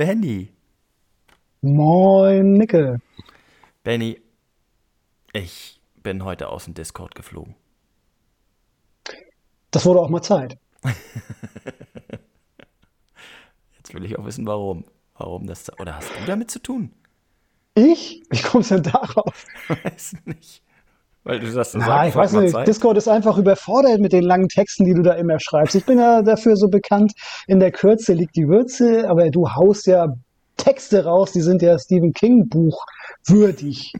Benny. Moin, Nickel. Benny, ich bin heute aus dem Discord geflogen. Das wurde auch mal Zeit. Jetzt will ich auch wissen, warum. Warum das. Oder hast du damit zu tun? Ich? Wie kommst du denn darauf? Weiß nicht. Weil du das so Nein, sagst, ich weiß nicht. Zeit. Discord ist einfach überfordert mit den langen Texten, die du da immer schreibst. Ich bin ja dafür so bekannt, in der Kürze liegt die Würze, aber du haust ja Texte raus, die sind ja Stephen King Buch würdig.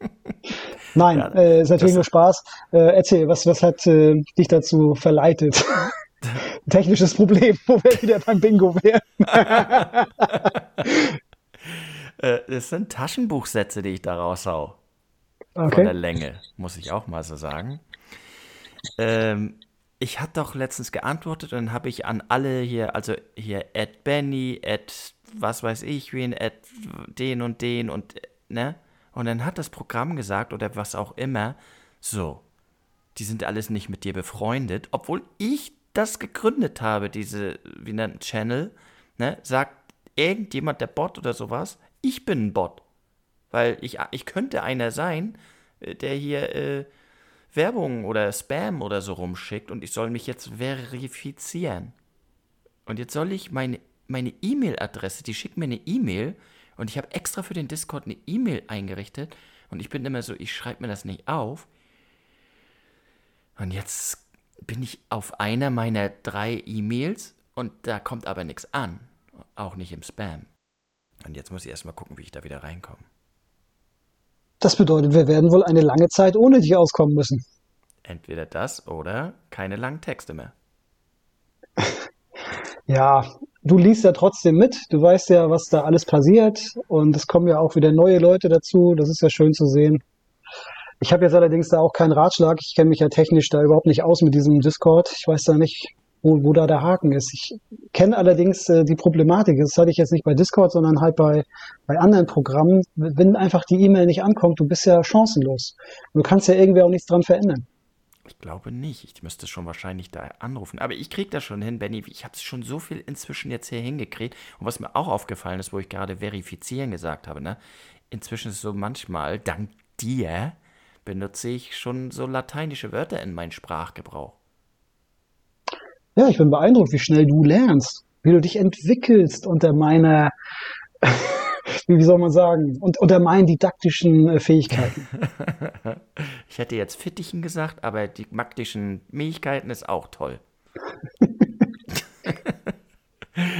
Nein, Ja, äh, ist natürlich nur Spaß. Äh, erzähl, was, was hat äh, dich dazu verleitet? Technisches Problem, wo wir wieder beim Bingo wären. Äh, das sind Taschenbuchsätze, die ich da raushau. Von der Okay. Länge, muss ich auch mal so sagen. Ähm, ich hatte doch letztens geantwortet und dann habe ich an alle hier, also hier at Benny, at was weiß ich wen, at den und den und ne? Und dann hat das Programm gesagt oder was auch immer, so, die sind alles nicht mit dir befreundet, obwohl ich das gegründet habe, diese, wie nennt Channel, ne? Sagt irgendjemand, der Bot oder sowas, ich bin ein Bot. Weil ich, ich könnte einer sein, äh, der hier äh, Werbung oder Spam oder so rumschickt und ich soll mich jetzt verifizieren. Und jetzt soll ich meine meine E-Mail-Adresse, die schickt mir eine E-Mail und ich habe extra für den Discord eine E-Mail eingerichtet und ich bin immer so, ich schreibe mir das nicht auf. Und jetzt bin ich auf einer meiner drei E-Mails und da kommt aber nichts an. Auch nicht im Spam. Und jetzt muss ich erstmal gucken, wie ich da wieder reinkomme. Das bedeutet, wir werden wohl eine lange Zeit ohne dich auskommen müssen. Entweder das oder keine langen Texte mehr. Ja, du liest ja trotzdem mit. Du weißt ja, was da alles passiert. Und es kommen ja auch wieder neue Leute dazu. Das ist ja schön zu sehen. Ich habe jetzt allerdings da auch keinen Ratschlag. Ich kenne mich ja technisch da überhaupt nicht aus mit diesem Discord. Ich weiß da nicht, wo, wo da der Haken ist. Ich kenne allerdings äh, die Problematik. Das hatte ich jetzt nicht bei Discord, sondern halt bei, bei anderen Programmen. Wenn einfach die E-Mail nicht ankommt, du bist ja chancenlos. Du kannst ja irgendwie auch nichts dran verändern. Ich glaube nicht. Ich müsste schon wahrscheinlich da anrufen. Aber ich kriege das schon hin, Benny. Ich habe es schon so viel inzwischen jetzt hier hingekriegt. Und was mir auch aufgefallen ist, wo ich gerade verifizieren gesagt habe, ne? Inzwischen ist es so manchmal, dank dir, benutze ich schon so lateinische Wörter in meinen Sprachgebrauch. Ja, ich bin beeindruckt, wie schnell du lernst, wie du dich entwickelst unter meiner, wie soll man sagen, und unter meinen didaktischen äh, Fähigkeiten. Ich hätte jetzt Fittichen gesagt, aber die maktischen Fähigkeiten ist auch toll.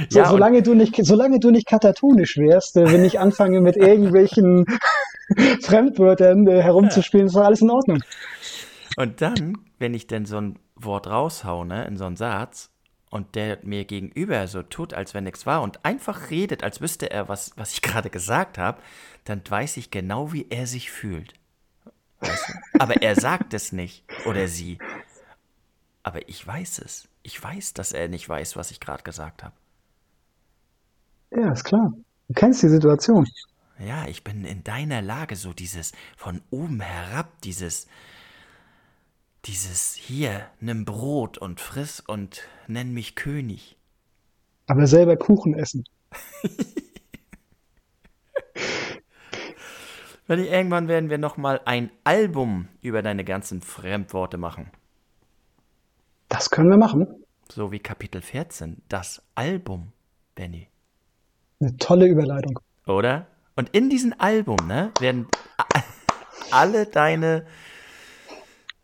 So, Ja, solange du nicht, solange du nicht katatonisch wärst, äh, wenn ich anfange mit irgendwelchen Fremdwörtern äh, herumzuspielen, ist alles in Ordnung. Und dann, wenn ich denn so ein Wort raushau, ne, in so einen Satz, und der mir gegenüber so tut, als wenn nichts war und einfach redet, als wüsste er, was, was ich gerade gesagt habe, dann weiß ich genau, wie er sich fühlt. Weißt du? Aber er sagt es nicht. Oder sie. Aber ich weiß es. Ich weiß, dass er nicht weiß, was ich gerade gesagt habe. Ja, ist klar. Du kennst die Situation. Ja, ich bin in deiner Lage, so dieses von oben herab, dieses, dieses hier, nimm Brot und friss und nenn mich König. Aber selber Kuchen essen. Wenn irgendwann werden wir nochmal ein Album über deine ganzen Fremdworte machen. Das können wir machen. So wie Kapitel 14, das Album, Benny. Eine tolle Überleitung. Oder? Und in diesem Album, ne, werden alle deine,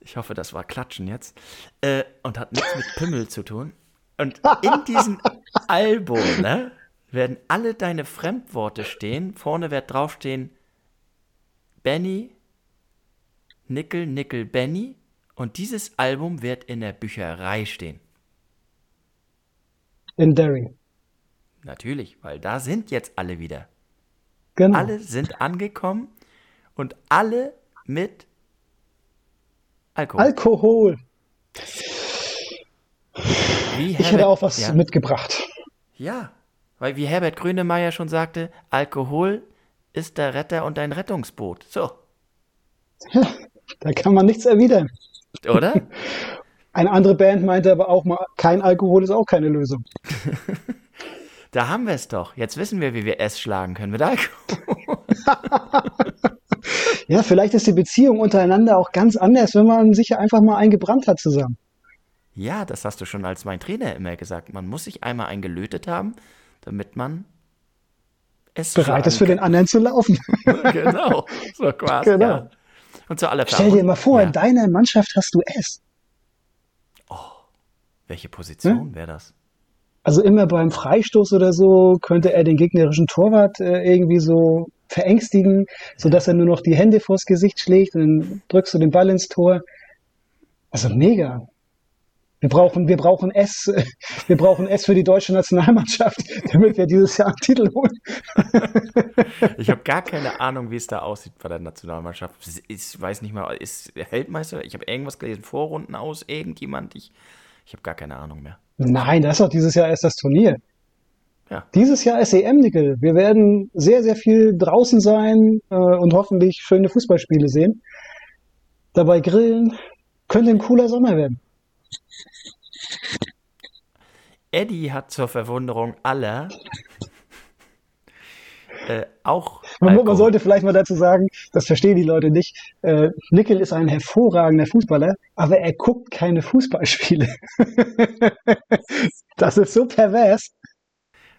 ich hoffe, das war Klatschen jetzt, äh, und hat nichts mit Pimmel zu tun. Und in diesem Album, ne, werden alle deine Fremdworte stehen. Vorne wird draufstehen Benny, Nickel, Nickel, Benny. Und dieses Album wird in der Bücherei stehen. In Derry. Natürlich, weil da sind jetzt alle wieder. Genau. Alle sind angekommen und alle mit Alkohol. Alkohol. wie Ich hätte auch was ja, mitgebracht. Ja, weil wie Herbert Grönemeyer schon sagte, Alkohol ist der Retter und ein Rettungsboot. So, Da kann man nichts erwidern. oder? Eine andere Band meinte aber auch mal, kein Alkohol ist auch keine Lösung. Da haben wir es doch. Jetzt wissen wir, wie wir S schlagen können mit Alkohol. Ja, vielleicht ist die Beziehung untereinander auch ganz anders, wenn man sich einfach mal eingebrannt hat zusammen. Ja, das hast du schon als mein Trainer immer gesagt. Man muss sich einmal eingelötet haben, damit man es bereit ist für den anderen zu laufen. genau, so quasi. Genau. Ja. Und zu aller Stell dir mal vor, ja. in deiner Mannschaft hast du S. Oh, welche Position hm? wäre das? Also immer beim Freistoß oder so könnte er den gegnerischen Torwart äh, irgendwie so verängstigen, sodass er nur noch die Hände vors Gesicht schlägt und dann drückst du den Ball ins Tor. Also mega. Wir brauchen, wir brauchen S, wir brauchen S für die deutsche Nationalmannschaft, damit wir dieses Jahr einen Titel holen. Ich habe gar keine Ahnung, wie es da aussieht bei der Nationalmannschaft. Ich weiß nicht mal, ist Heldmeister? Ich habe irgendwas gelesen, Vorrunden aus, irgendjemand. Ich, ich habe gar keine Ahnung mehr. Nein, das ist doch dieses Jahr erst das Turnier. Ja. Dieses Jahr ist EM, Nickel. Wir werden sehr, sehr viel draußen sein äh, und hoffentlich schöne Fußballspiele sehen. Dabei grillen. Könnte ein cooler Sommer werden. Eddie hat zur Verwunderung aller äh, auch. Man, man, sollte vielleicht mal dazu sagen, das verstehen die Leute nicht. Äh, Nickel ist ein hervorragender Fußballer, aber er guckt keine Fußballspiele. das ist so pervers.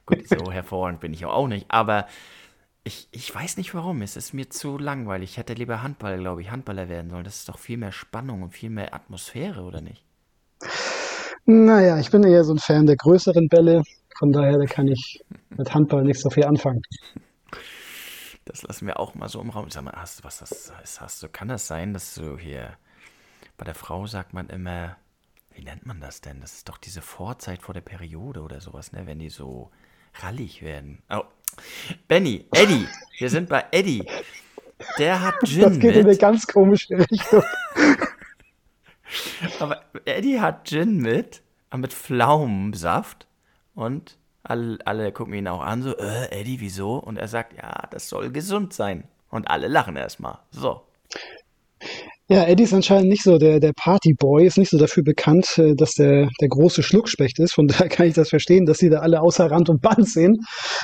Gut, so hervorragend bin ich auch nicht, aber ich, ich weiß nicht warum. Es ist mir zu langweilig. Ich hätte lieber Handball, glaube ich, Handballer werden sollen. Das ist doch viel mehr Spannung und viel mehr Atmosphäre, oder nicht? Naja, ich bin eher so ein Fan der größeren Bälle. Von daher, da kann ich mit Handball nicht so viel anfangen. Das lassen wir auch mal so im Raum. Sag mal, hast, was das hast du? Kann das sein, dass du hier bei der Frau sagt man immer, wie nennt man das denn? Das ist doch diese Vorzeit vor der Periode oder sowas, ne? Wenn die so rallig werden. Oh. Benny, Eddie, wir sind bei Eddie. Der hat Gin Das geht mit. in eine ganz komische Richtung. Aber Eddie hat Gin mit, mit Pflaumensaft und alle, alle gucken ihn auch an, so, äh, Eddie, wieso? Und er sagt, ja, das soll gesund sein. Und alle lachen erstmal. So. Ja, Eddie ist anscheinend nicht so der, der Partyboy, ist nicht so dafür bekannt, äh, dass der, der große Schluckspecht ist. Von daher kann ich das verstehen, dass sie da alle außer Rand und Band sehen,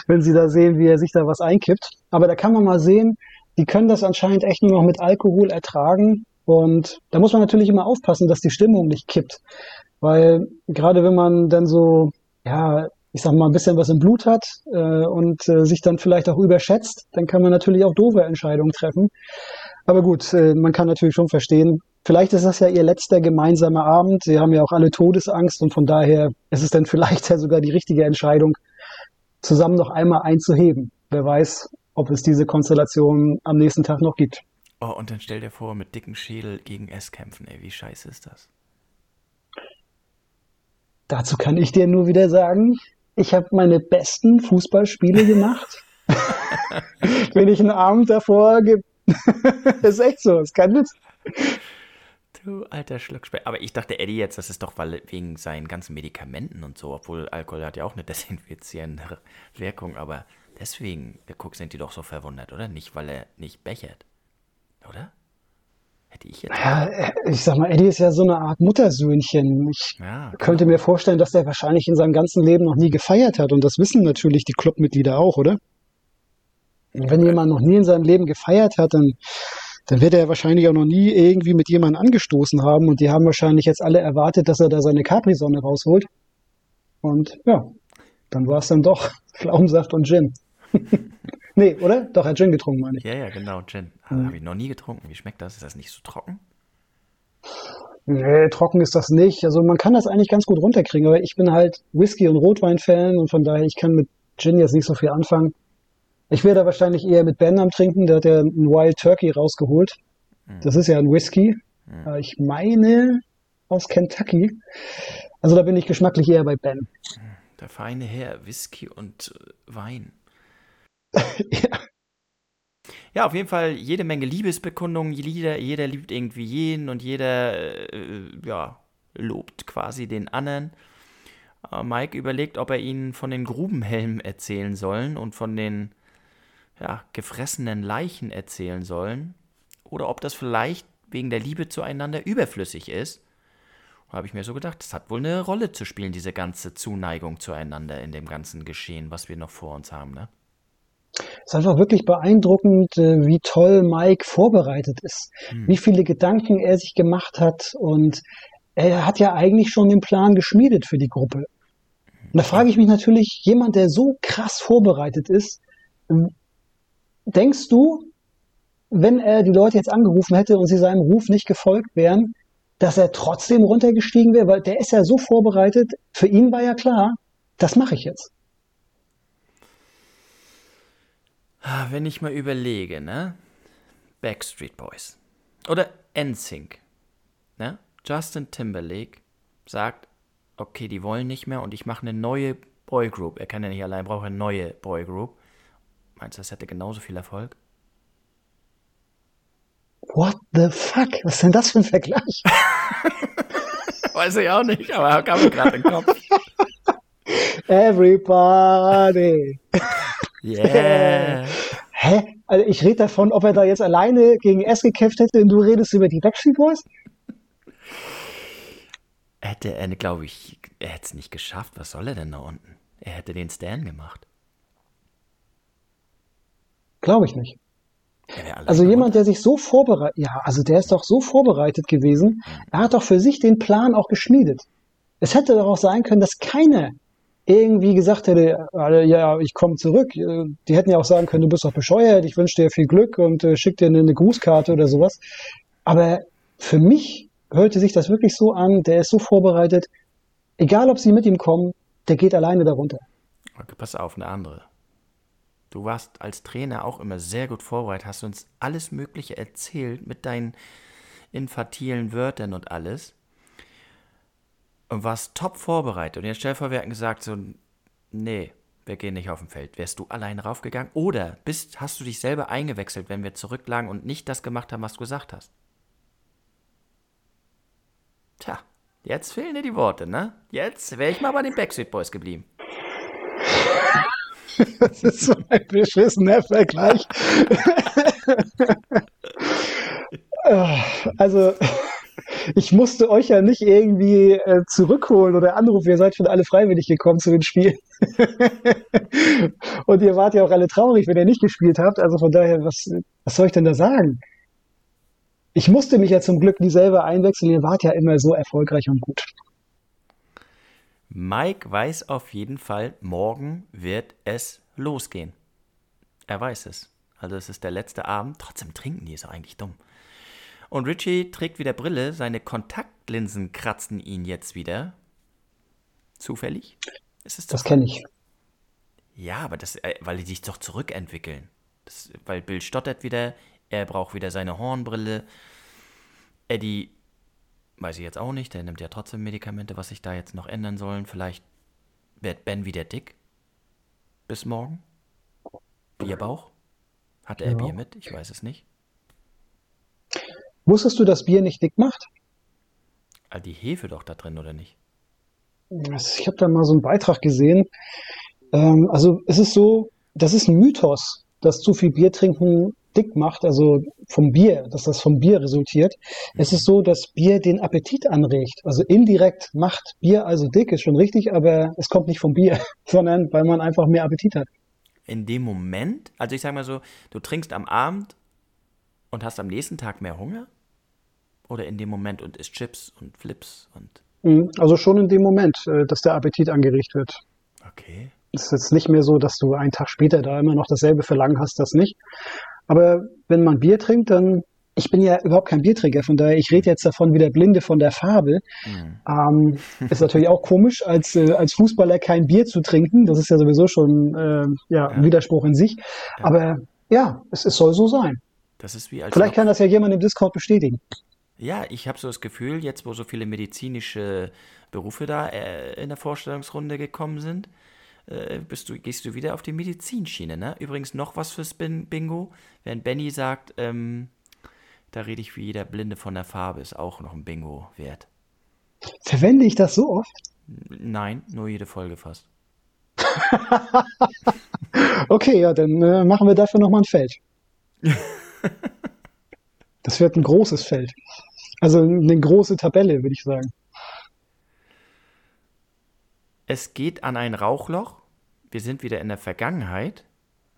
wenn sie da sehen, wie er sich da was einkippt. Aber da kann man mal sehen, die können das anscheinend echt nur noch mit Alkohol ertragen. Und da muss man natürlich immer aufpassen, dass die Stimmung nicht kippt. Weil gerade wenn man dann so, ja, ich sag mal, ein bisschen was im Blut hat äh, und äh, sich dann vielleicht auch überschätzt, dann kann man natürlich auch doofe Entscheidungen treffen. Aber gut, äh, man kann natürlich schon verstehen, vielleicht ist das ja ihr letzter gemeinsamer Abend. Sie haben ja auch alle Todesangst und von daher ist es dann vielleicht ja sogar die richtige Entscheidung, zusammen noch einmal einzuheben. Wer weiß, ob es diese Konstellation am nächsten Tag noch gibt. Oh, und dann stell dir vor, mit dicken Schädel gegen S kämpfen, ey, wie scheiße ist das? Dazu kann ich dir nur wieder sagen, ich habe meine besten Fußballspiele gemacht. Wenn ich einen Abend davor gebe. ist echt so, ist kein Witz. Du alter Schluckspeer. Aber ich dachte, Eddie jetzt, das ist doch weil, wegen seinen ganzen Medikamenten und so, obwohl Alkohol hat ja auch eine desinfizierende Wirkung, aber deswegen, guck, sind die doch so verwundert, oder? Nicht, weil er nicht bechert oder? Hätte ich jetzt. Ja, ich sag mal, Eddie ist ja so eine Art Muttersöhnchen. Ich ja, genau. könnte mir vorstellen, dass er wahrscheinlich in seinem ganzen Leben noch nie gefeiert hat. Und das wissen natürlich die Clubmitglieder auch, oder? Und wenn jemand noch nie in seinem Leben gefeiert hat, dann, dann wird er wahrscheinlich auch noch nie irgendwie mit jemandem angestoßen haben. Und die haben wahrscheinlich jetzt alle erwartet, dass er da seine Capri-Sonne rausholt. Und ja, dann war es dann doch Pflaumensaft und Gin. Nee, oder? Doch, er hat Gin getrunken, meine ich. Ja, ja, genau, Gin. Mhm. Habe ich noch nie getrunken. Wie schmeckt das? Ist das nicht so trocken? Nee, trocken ist das nicht. Also man kann das eigentlich ganz gut runterkriegen, aber ich bin halt Whisky- und Rotwein-Fan und von daher, ich kann mit Gin jetzt nicht so viel anfangen. Ich wäre da wahrscheinlich eher mit Ben am Trinken, der hat ja einen Wild Turkey rausgeholt. Mhm. Das ist ja ein Whisky. Mhm. Ich meine aus Kentucky. Also da bin ich geschmacklich eher bei Ben. Der feine Herr, Whisky und Wein. ja. Ja, auf jeden Fall jede Menge Liebesbekundungen. Jeder, jeder liebt irgendwie jeden und jeder äh, ja, lobt quasi den anderen. Äh, Mike überlegt, ob er ihnen von den Grubenhelmen erzählen sollen und von den ja, gefressenen Leichen erzählen sollen. Oder ob das vielleicht wegen der Liebe zueinander überflüssig ist. Habe ich mir so gedacht. Das hat wohl eine Rolle zu spielen, diese ganze Zuneigung zueinander in dem ganzen Geschehen, was wir noch vor uns haben, ne? Es ist einfach wirklich beeindruckend, äh, wie toll Mike vorbereitet ist, hm. wie viele Gedanken er sich gemacht hat und er hat ja eigentlich schon den Plan geschmiedet für die Gruppe. Und da frage ich mich natürlich, jemand, der so krass vorbereitet ist, denkst du, wenn er die Leute jetzt angerufen hätte und sie seinem Ruf nicht gefolgt wären, dass er trotzdem runtergestiegen wäre? Weil der ist ja so vorbereitet, für ihn war ja klar, das mache ich jetzt. Ah, wenn ich mal überlege, ne? Backstreet Boys. Oder NSYNC. Ne? Justin Timberlake sagt, okay, die wollen nicht mehr und ich mache eine neue Boygroup. Er kann ja nicht allein, braucht eine neue Boygroup. Meinst du, das hätte genauso viel Erfolg? What the fuck? Was ist denn das für ein Vergleich? Weiß ich auch nicht, aber kam mir gerade in den Kopf. Everybody. Yeah. Hä? Also ich rede davon, ob er da jetzt alleine gegen S gekämpft hätte und du redest über die Backstreet Boys? Hätte er, glaube ich, er hätte es nicht geschafft. Was soll er denn da unten? Er hätte den Stan gemacht. Glaube ich nicht. Also jemand, der sich so vorbereitet, ja, also der ist doch so vorbereitet gewesen. Er hat doch für sich den Plan auch geschmiedet. Es hätte doch auch sein können, dass keiner irgendwie gesagt hätte, ja, ich komme zurück. Äh, die hätten ja auch sagen können, du bist doch bescheuert, ich wünsche dir viel Glück und äh, schick dir eine, eine Grußkarte oder sowas. Aber für mich hörte sich das wirklich so an, der ist so vorbereitet, egal ob sie mit ihm kommen, der geht alleine darunter. Okay, pass auf, eine andere. Du warst als Trainer auch immer sehr gut vorbereitet, hast uns alles Mögliche erzählt mit deinen infantilen Wörtern und alles und warst top vorbereitet. Und jetzt stell wir hätten gesagt, so, nee, wir gehen nicht auf dem Feld. Wärst du allein raufgegangen? Oder bist, hast du dich selber eingewechselt, wenn wir zurücklagen und nicht das gemacht haben, was du gesagt hast? Tja, jetzt fehlen dir die Worte, ne? Jetzt wäre ich mal bei den Backstreet Boys geblieben. Das ist so ein beschissener Vergleich. also, ich musste euch ja nicht irgendwie äh, zurückholen oder anrufen. Ihr seid schon alle freiwillig gekommen zu den Spielen. Und ihr wart ja auch alle traurig, wenn ihr nicht gespielt habt. Also von daher, was, was soll ich denn da sagen? Ich musste mich ja zum Glück nie selber einwechseln. Ihr wart ja immer so erfolgreich und gut. Mike weiß auf jeden Fall, morgen wird es losgehen. Er weiß es. Also es ist der letzte Abend. Trotzdem trinken die, ist eigentlich dumm. Und Richie trägt wieder Brille. Seine Kontaktlinsen kratzen ihn jetzt wieder. Zufällig? Ist es das kenne ich. Ja, aber das, äh, weil die sich doch zurückentwickeln. Das, weil Bill stottert wieder. Er braucht wieder seine Hornbrille. Eddie, weiß ich jetzt auch nicht. Der nimmt ja trotzdem Medikamente, was sich da jetzt noch ändern sollen. Vielleicht wird Ben wieder dick. Bis morgen. Bierbauch. Hat er ja. Bier mit? Ich weiß es nicht. Wusstest du, dass Bier nicht dick macht? Ah, die Hefe doch da drin, oder nicht? Ich habe da mal so einen Beitrag gesehen. Ähm, also es ist so, das ist ein Mythos, dass zu viel Bier trinken dick macht, also vom Bier, dass das vom Bier resultiert. Es ist so, dass Bier den Appetit anregt. Also indirekt macht Bier also dick, ist schon richtig, aber es kommt nicht vom Bier, sondern weil man einfach mehr Appetit hat. In dem Moment, also ich sage mal so, du trinkst am Abend und hast am nächsten Tag mehr Hunger? Oder in dem Moment und isst Chips und Flips und. Mhm, also schon in dem Moment, äh, dass der Appetit angeregt wird. Okay. Es ist jetzt nicht mehr so, dass du einen Tag später da immer noch dasselbe Verlangen hast, das nicht. Aber wenn man Bier trinkt, dann ich bin ja überhaupt kein Biertrinker, von daher, ich rede jetzt davon wie der Blinde von der Farbe. Mhm. Ähm, ist natürlich auch komisch, als, äh, als Fußballer kein Bier zu trinken. Das ist ja sowieso schon äh, ja, ein Widerspruch in sich. Ja. Aber ja, es, es soll so sein. Das ist wie als Vielleicht kann das ja jemand im Discord bestätigen. Ja, ich habe so das Gefühl, jetzt wo so viele medizinische Berufe da äh, in der Vorstellungsrunde gekommen sind, äh, bist du, gehst du wieder auf die Medizinschiene. Ne? Übrigens noch was fürs Bingo. Wenn Benny sagt, ähm, da rede ich wie jeder Blinde von der Farbe, ist auch noch ein Bingo wert. Verwende ich das so oft? Nein, nur jede Folge fast. okay, ja, dann äh, machen wir dafür nochmal ein Feld. das wird ein großes Feld. Also eine große Tabelle, würde ich sagen. Es geht an ein Rauchloch. Wir sind wieder in der Vergangenheit.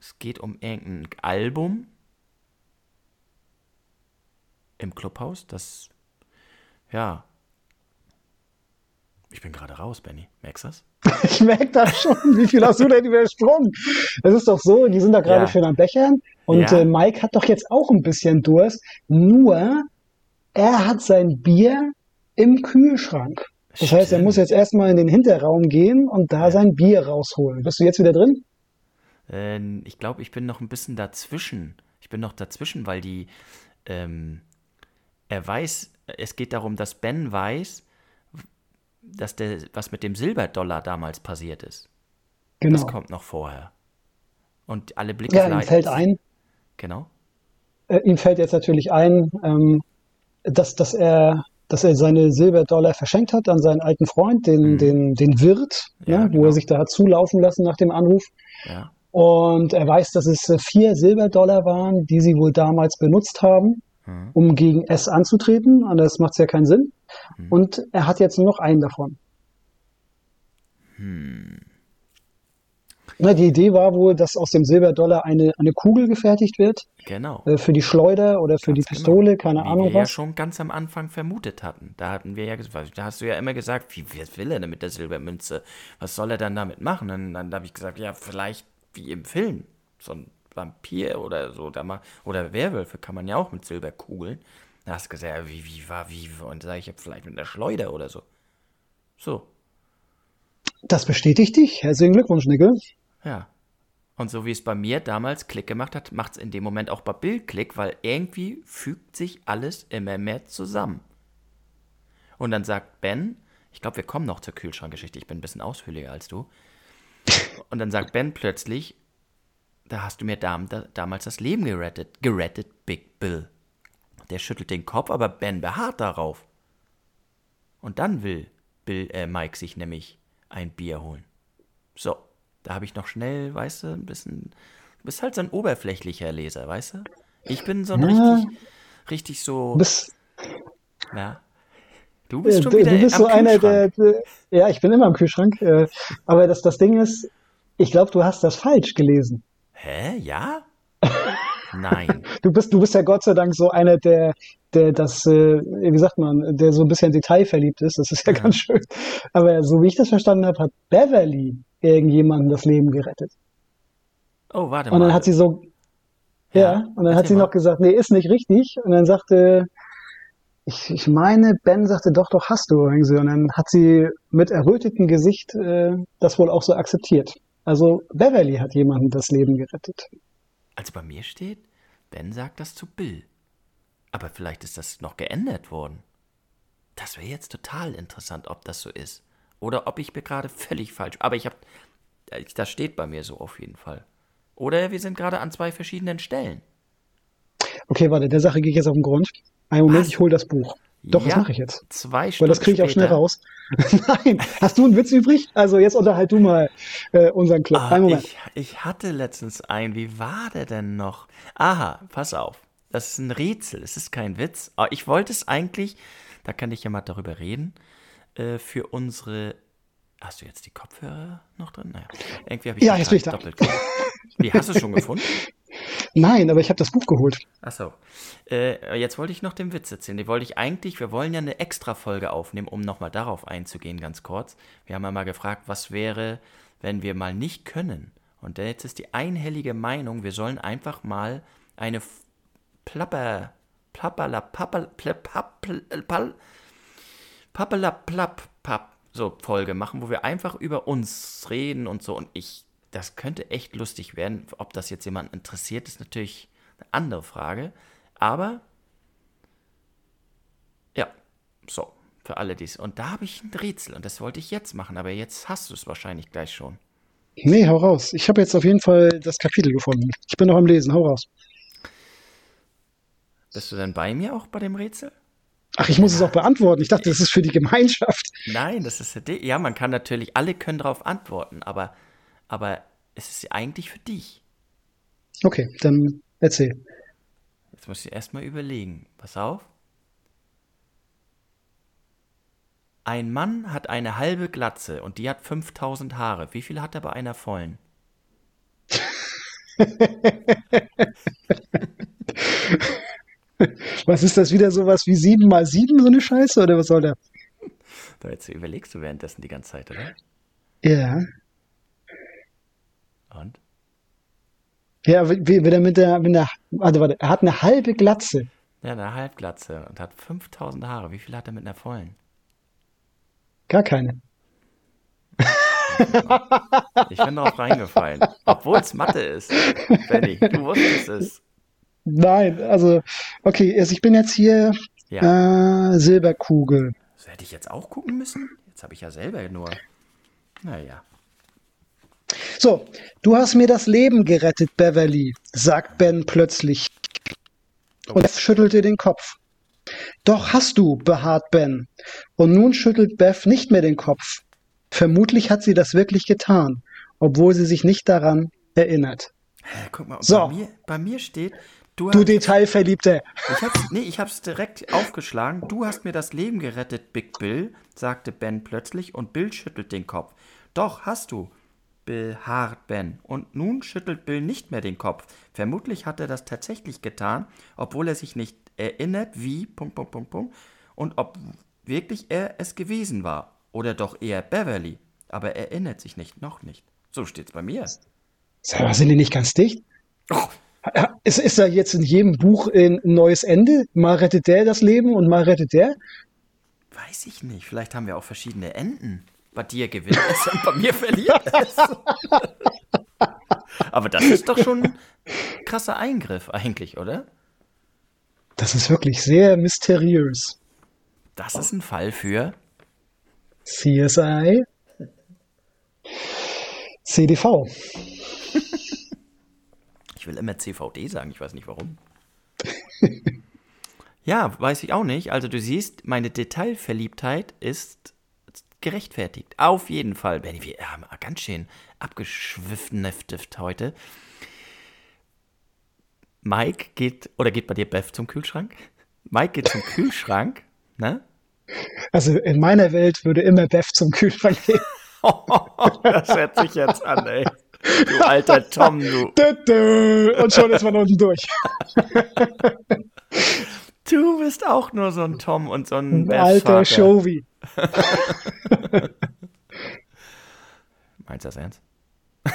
Es geht um irgendein Album im Clubhaus, das, ja. Ich bin gerade raus, Benny. Merkst du das? Ich merke das schon. Wie viel hast du denn übersprungen? Es ist doch so, die sind da gerade Ja. schön am Bechern und Ja. äh, Mike hat doch jetzt auch ein bisschen Durst. Nur, er hat sein Bier im Kühlschrank. Das heißt, er Stimmt. muss jetzt erstmal in den Hinterraum gehen und da sein Bier rausholen. Bist du jetzt wieder drin? Äh, ich glaube, ich bin noch ein bisschen dazwischen. Ich bin noch dazwischen, weil die, ähm, er weiß, es geht darum, dass Ben weiß, dass der, was mit dem Silberdollar damals passiert ist. Das Genau. kommt noch vorher. Und alle Blicke Ja, ihm fällt ein, Genau. äh, ihm fällt jetzt natürlich ein, ähm, dass, dass er, dass er seine Silberdollar verschenkt hat an seinen alten Freund, den, den, den Wirt, Mhm. Ja, ne, wo genau. er sich da hat zulaufen lassen nach dem Anruf. Ja. Und er weiß, dass es äh, vier Silberdollar waren, die sie wohl damals benutzt haben, Mhm. um gegen S anzutreten. Anders macht es ja keinen Sinn. Mhm. Und er hat jetzt nur noch einen davon. Hm. Na, die Idee war wohl, dass aus dem Silberdollar eine, eine Kugel gefertigt wird Genau. äh, für die Schleuder oder für die Ganz Pistole, keine Wie Ahnung wir ja schon ganz am Anfang vermutet hatten. Da hatten wir ja, da hast du ja immer gesagt, wie was will er denn mit der Silbermünze? Was soll er dann damit machen? Und dann habe ich gesagt, ja, vielleicht wie im Film. So ein Vampir oder so. Da mal, oder Werwölfe kann man ja auch mit Silberkugeln. Da hast du gesagt, ja, wie, wie, war, wie? Und sage ich, ja, vielleicht mit einer Schleuder oder so. So, Das bestätigt dich. Herzlichen Glückwunsch, Nickel. Ja. Und so wie es bei mir damals Klick gemacht hat, macht es in dem Moment auch bei Bill Klick, weil irgendwie fügt sich alles immer mehr zusammen. Und dann sagt Ben, ich glaube, wir kommen noch zur Kühlschrankgeschichte, ich bin ein bisschen ausführlicher als du. Und dann sagt Ben plötzlich, da hast du mir dam da, damals das Leben gerettet, gerettet, Big Bill. Der schüttelt den Kopf, aber Ben beharrt darauf. Und dann will Bill, äh, Mike sich nämlich ein Bier holen. So, da habe ich noch schnell, weißt du, ein bisschen. Du bist halt so ein oberflächlicher Leser, weißt du? Ich bin so ein Ja. richtig, richtig so. Du bist, Ja. Du bist schon wieder du bist so einer, der, der, ja, ich bin immer am Kühlschrank. Äh, aber das, das Ding ist, ich glaube, du hast das falsch gelesen. Hä? Ja? Nein. Du bist, du bist ja Gott sei Dank so einer, der, der das, äh, wie sagt man, der so ein bisschen detailverliebt ist. Das ist ja, Ja. ganz schön. Aber so wie ich das verstanden habe, hat Beverly irgendjemandem das Leben gerettet. Oh, warte Und mal. dann hat sie so, ja, und dann hat sie mal. noch gesagt, nee, ist nicht richtig. Und dann sagte, ich, ich meine, Ben sagte, doch, doch, hast du. Und dann hat sie mit errötetem Gesicht äh, das wohl auch so akzeptiert. Also Beverly hat jemandem das Leben gerettet. Also bei mir steht, Ben sagt das zu Bill. Aber vielleicht ist das noch geändert worden. Das wäre jetzt total interessant, ob das so ist. Oder ob ich mir gerade völlig falsch. Aber ich habe. Das steht bei mir so auf jeden Fall. Oder wir sind gerade an zwei verschiedenen Stellen. Okay, warte, der Sache gehe ich jetzt auf den Grund. Einen Moment, Was? ich hole das Buch. Doch, das Ja, mache ich jetzt. Zwei Weil Stunden das kriege ich auch schnell raus. Nein, hast du einen Witz übrig? Also jetzt unterhalt du mal äh, unseren Club. Ah, Einen Moment. ich, ich hatte letztens einen. Wie war der denn noch? Aha, pass auf. Das ist ein Rätsel. Es ist kein Witz. Aber ich wollte es eigentlich, da kann ich ja mal darüber reden, äh, für unsere. Hast du jetzt die Kopfhörer noch drin? Naja, irgendwie habe ich Ja, die jetzt bin ich gerade da. doppelt. Wie, hast du es schon gefunden? Nein, aber ich habe das Buch geholt. Achso. Äh, jetzt wollte ich noch den Witz erzählen. Die wollte ich eigentlich, wir wollen ja eine Extra-Folge aufnehmen, um nochmal darauf einzugehen, ganz kurz. Wir haben ja mal gefragt, was wäre, wenn wir mal nicht können. Und jetzt ist die einhellige Meinung, wir sollen einfach mal eine Plapper, Plapperla, Pappel, Pl- Pappel, Pal- Pappela, Plapp, Papp, so Folge machen, wo wir einfach über uns reden und so. Und ich, das könnte echt lustig werden. Ob das jetzt jemand interessiert, ist natürlich eine andere Frage. Aber, ja, so, für alle dies. Und da habe ich ein Rätsel und das wollte ich jetzt machen, aber jetzt hast du es wahrscheinlich gleich schon. Nee, hau raus. Ich habe jetzt auf jeden Fall das Kapitel gefunden. Ich bin noch am Lesen. Hau raus. Bist du denn bei mir auch bei dem Rätsel? Ach, ich muss es auch beantworten. Ich dachte, das ist für die Gemeinschaft. Nein, das ist ja, man kann natürlich, alle können darauf antworten, aber, aber es ist eigentlich für dich. Okay, dann erzähl. Jetzt muss ich erstmal überlegen. Pass auf. Ein Mann hat eine halbe Glatze und die hat 5000 Haare. Wie viel hat er bei einer vollen? Was ist das wieder sowas wie 7 mal 7, so eine Scheiße, oder was soll der? Da jetzt überlegst du währenddessen die ganze Zeit, oder? Ja. Und? Ja, wie, wie er mit der, mit der, warte, warte, er hat eine halbe Glatze. Ja, eine Halbglatze und hat 5000 Haare. Wie viel hat er mit einer vollen? Gar keine. Ich bin darauf reingefallen. Obwohl es Mathe ist. Benny, du wusstest es. Nein, also, okay, also ich bin jetzt hier Ja. äh, Silberkugel. So hätte ich jetzt auch gucken müssen? Jetzt habe ich ja selber nur. Naja. So, du hast mir das Leben gerettet, Beverly, sagt Ben plötzlich. Und Beth schüttelte den Kopf. Doch hast du, beharrt Ben. Und nun schüttelt Beth nicht mehr den Kopf. Vermutlich hat sie das wirklich getan, obwohl sie sich nicht daran erinnert. Guck mal, So. bei, mir, bei mir steht, du, Du hast, Detailverliebte. ich hab's, nee, ich hab's direkt aufgeschlagen. Du hast mir das Leben gerettet, Big Bill, sagte Ben plötzlich und Bill schüttelt den Kopf. Doch, hast du, beharrt Ben. Und nun schüttelt Bill nicht mehr den Kopf. Vermutlich hat er das tatsächlich getan, obwohl er sich nicht erinnert, wie, Punkt, Punkt, Punkt, Punkt, und ob wirklich er es gewesen war. Oder doch eher Beverly. Aber er erinnert sich nicht, noch nicht. So steht's bei mir. Sag sind die nicht ganz dicht? Oh, Ist, ist da jetzt in jedem Buch ein neues Ende? Mal rettet der das Leben und mal rettet der? Weiß ich nicht. Vielleicht haben wir auch verschiedene Enden. Bei dir gewinnt es und bei mir verliert es. Aber das ist doch schon ein krasser Eingriff eigentlich, oder? Das ist wirklich sehr mysteriös. Das ist ein Fall für. CSI. CDV. Ich will immer CVD sagen, ich weiß nicht warum. Ja, weiß ich auch nicht. Also du siehst, meine Detailverliebtheit ist gerechtfertigt. Auf jeden Fall. Benny, wir haben ganz schön abgeschwiffneftet heute. Mike geht, oder geht bei dir Beth zum Kühlschrank? Mike geht zum Kühlschrank, ne? Also in meiner Welt würde immer Beth zum Kühlschrank gehen. das hört sich jetzt an, ey. Du alter Tom, du. Und schon ist man unten durch. Du bist auch nur so ein Tom und so ein Ein alter. Showy. Meinst du das ernst?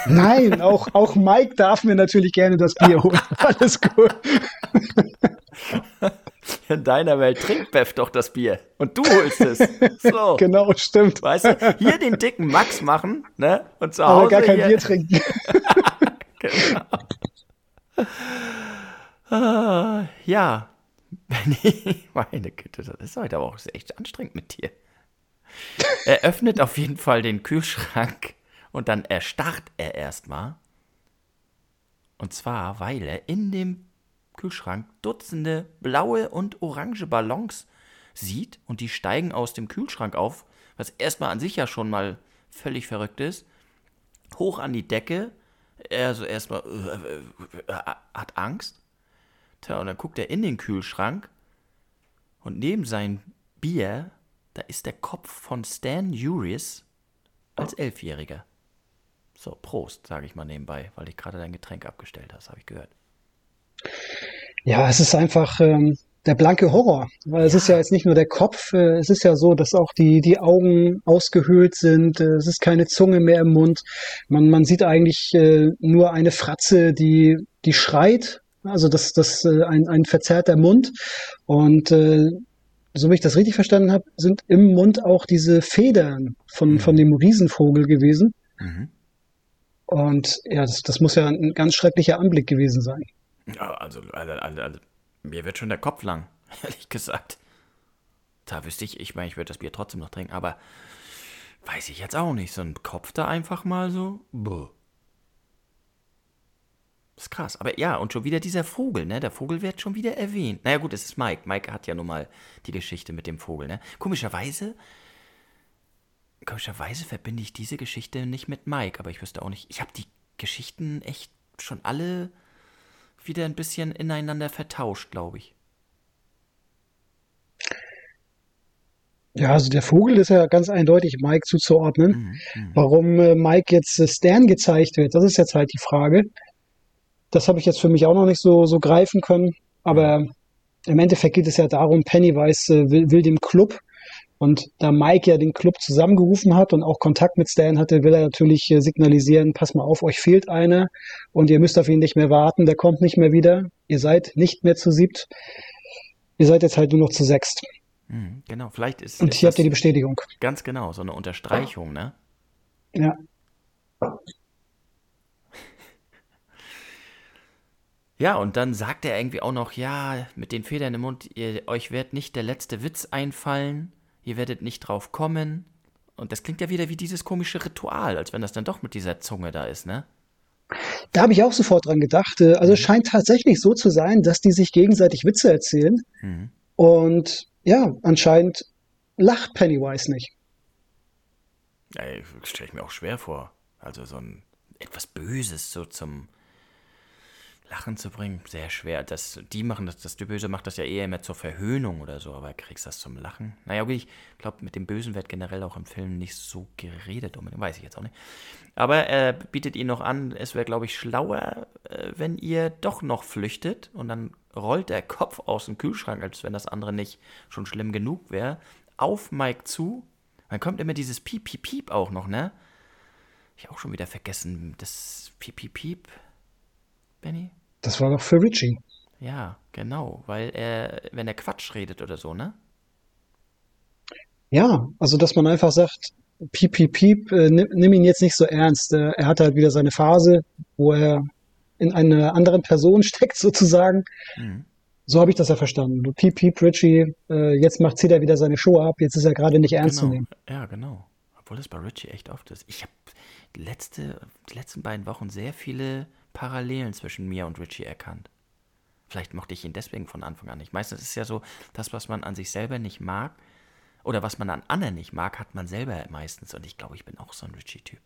Nein, auch, auch Mike darf mir natürlich gerne das Bier holen. Alles gut. In deiner Welt trinkt Beth doch das Bier. Und du holst es. So. Genau, stimmt. Weißt du, hier den dicken Max machen, ne? Und zu Aber Hause gar kein hier, Bier trinken. Ah, ja. Benny, meine Güte, das ist heute aber auch echt anstrengend mit dir. Er öffnet auf jeden Fall den Kühlschrank und dann erstarrt er erstmal. Und zwar, weil er in dem Kühlschrank Dutzende blaue und orange Ballons sieht und die steigen aus dem Kühlschrank auf, was erstmal an sich ja schon mal völlig verrückt ist, hoch an die Decke. Er so erstmal äh, äh, äh, hat Angst. Tja, und dann guckt er in den Kühlschrank und neben sein Bier, da ist der Kopf von Stan Uris als Elfjähriger. So, Prost, sage ich mal nebenbei, weil ich gerade dein Getränk abgestellt hast, habe ich gehört. Ja, es ist einfach ähm, der blanke Horror. Weil es ist ja jetzt nicht nur der Kopf, äh, es ist ja so, dass auch die, die Augen ausgehöhlt sind, äh, es ist keine Zunge mehr im Mund. Man, man sieht eigentlich äh, nur eine Fratze, die, die schreit. Also das, das äh, ein, ein verzerrter Mund. Und äh, so wie ich das richtig verstanden habe, sind im Mund auch diese Federn von, von dem Riesenvogel gewesen. Mhm. Und ja, das, das muss ja ein ganz schrecklicher Anblick gewesen sein. Ja, also, also, also, also, mir wird schon der Kopf lang, ehrlich gesagt. Da wüsste ich, ich meine, ich würde das Bier trotzdem noch trinken, aber weiß ich jetzt auch nicht. So ein Kopf da einfach mal so. Buh. Das ist krass. Aber ja, und schon wieder dieser Vogel, ne? Der Vogel wird schon wieder erwähnt. Naja, gut, es ist Mike. Mike hat ja nun mal die Geschichte mit dem Vogel, ne? Komischerweise. Komischerweise verbinde ich diese Geschichte nicht mit Mike, aber ich wüsste auch nicht. Ich habe die Geschichten echt schon alle wieder ein bisschen ineinander vertauscht, glaube ich. Ja, also der Vogel ist ja ganz eindeutig Mike zuzuordnen. Mhm, mhm. Warum äh, Mike jetzt äh, Stan gezeigt wird, das ist jetzt halt die Frage. Das habe ich jetzt für mich auch noch nicht so, so greifen können. Aber im Endeffekt geht es ja darum, Pennywise äh, will, will dem Club und da Mike ja den Club zusammengerufen hat und auch Kontakt mit Stan hatte, will er natürlich äh, signalisieren, pass mal auf, euch fehlt einer und ihr müsst auf ihn nicht mehr warten, der kommt nicht mehr wieder. Ihr seid nicht mehr zu siebt. Ihr seid jetzt halt nur noch zu sechst. Mhm, genau, vielleicht ist, Und hier habt ihr die Bestätigung. ganz genau so eine Unterstreichung, ne? Ja. Ja, und dann sagt er irgendwie auch noch, ja, mit den Federn im Mund, ihr, euch wird nicht der letzte Witz einfallen, ihr werdet nicht drauf kommen. Und das klingt ja wieder wie dieses komische Ritual, als wenn das dann doch mit dieser Zunge da ist, ne? Da habe ich auch sofort dran gedacht. Äh, Also es scheint tatsächlich so zu sein, dass die sich gegenseitig Witze erzählen. Mhm. Und ja, anscheinend lacht Pennywise nicht. Ja, stelle ich mir auch schwer vor. Also so ein etwas Böses so zum Lachen zu bringen, sehr schwer. Das, die machen das, das Böse macht das ja eher immer zur Verhöhnung oder so, aber kriegst das zum Lachen? Naja, okay, ich glaube, mit dem Bösen wird generell auch im Film nicht so geredet, unbedingt, weiß ich jetzt auch nicht. Aber er bietet ihnen noch an, es wäre, glaube ich, schlauer, äh, wenn ihr doch noch flüchtet und dann rollt der Kopf aus dem Kühlschrank, als wenn das andere nicht schon schlimm genug wäre, auf Mike zu. Dann kommt immer dieses Piep, Piep, Piep auch noch, ne? Ich auch schon wieder vergessen, das Piep, Piep, Piep, Benny? Das war doch für Richie. Ja, genau, weil er, wenn er Quatsch redet oder so, ne? Ja, also dass man einfach sagt, piep, piep, piep, äh, nimm, nimm ihn jetzt nicht so ernst. Äh, er hat halt wieder seine Phase, wo er in einer anderen Person steckt sozusagen. Mhm. So habe ich das ja verstanden. Du piep, piep, Richie, äh, jetzt macht zieht er wieder seine Show ab, jetzt ist er gerade nicht ernst zu Genau, nehmen. ja, genau. Obwohl das bei Richie echt oft ist. Ich habe letzte, die letzten beiden Wochen sehr viele Parallelen zwischen mir und Richie erkannt. Vielleicht mochte ich ihn deswegen von Anfang an nicht. Meistens ist es ja so, das, was man an sich selber nicht mag, oder was man an anderen nicht mag, hat man selber meistens. Und ich glaube, ich bin auch so ein Richie-Typ.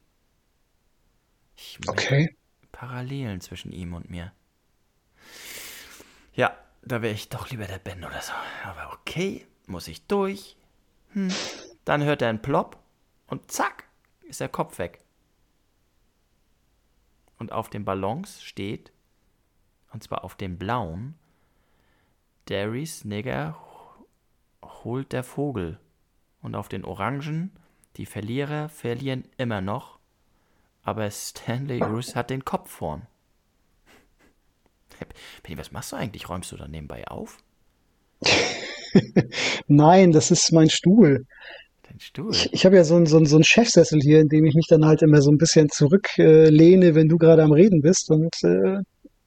Ich Okay. Parallelen zwischen ihm und mir. Ja, da wäre ich doch lieber der Ben oder so. Aber okay, muss ich durch. Hm. Dann hört er einen Plop und zack, ist der Kopf weg. Und auf den Ballons steht, und zwar auf dem blauen, Darys Nigger holt der Vogel. Und auf den orangen, die Verlierer verlieren immer noch, aber Stanley Bruce hat den Kopf vorn. Penny, was machst du eigentlich? Räumst du da nebenbei auf? Nein, das ist mein Stuhl. Dein Stuhl? Ich, ich habe ja so einen so so einen Chefsessel hier, in dem ich mich dann halt immer so ein bisschen zurücklehne, äh, wenn du gerade am Reden bist. Und äh,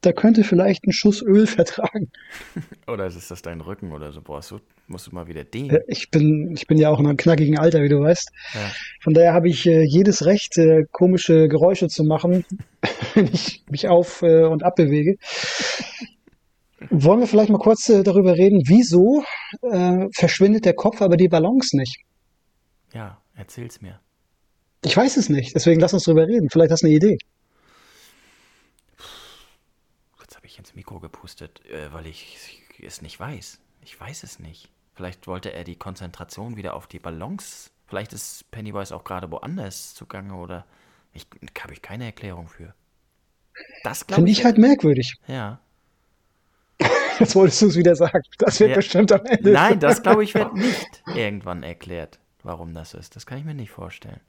da könnte vielleicht ein Schuss Öl vertragen. Oder ist das dein Rücken oder so? Boah, so musst du mal wieder Äh, dehnen. Ich bin, ich bin ja auch in einem knackigen Alter, wie du weißt. Ja. Von daher habe ich äh, jedes Recht, äh, komische Geräusche zu machen, wenn ich mich auf äh, und abbewege. Wollen wir vielleicht mal kurz äh, darüber reden, wieso äh, verschwindet der Kopf, aber die Balance nicht? Ja, erzähl's mir. Ich weiß es nicht, deswegen lass uns drüber reden. Vielleicht hast du eine Idee. Jetzt habe ich ins Mikro gepustet, äh, weil ich es nicht weiß. Ich weiß es nicht. Vielleicht wollte er die Konzentration wieder auf die Ballons. Vielleicht ist Pennywise auch gerade woanders zugange oder ich habe ich keine Erklärung für. Das glaube Finde ich. ich halt merkwürdig. ja. Jetzt wolltest du es wieder sagen. Das wird Ja. bestimmt am Ende. Nein, das glaube ich wird nicht irgendwann erklärt, warum das ist. Das kann ich mir nicht vorstellen.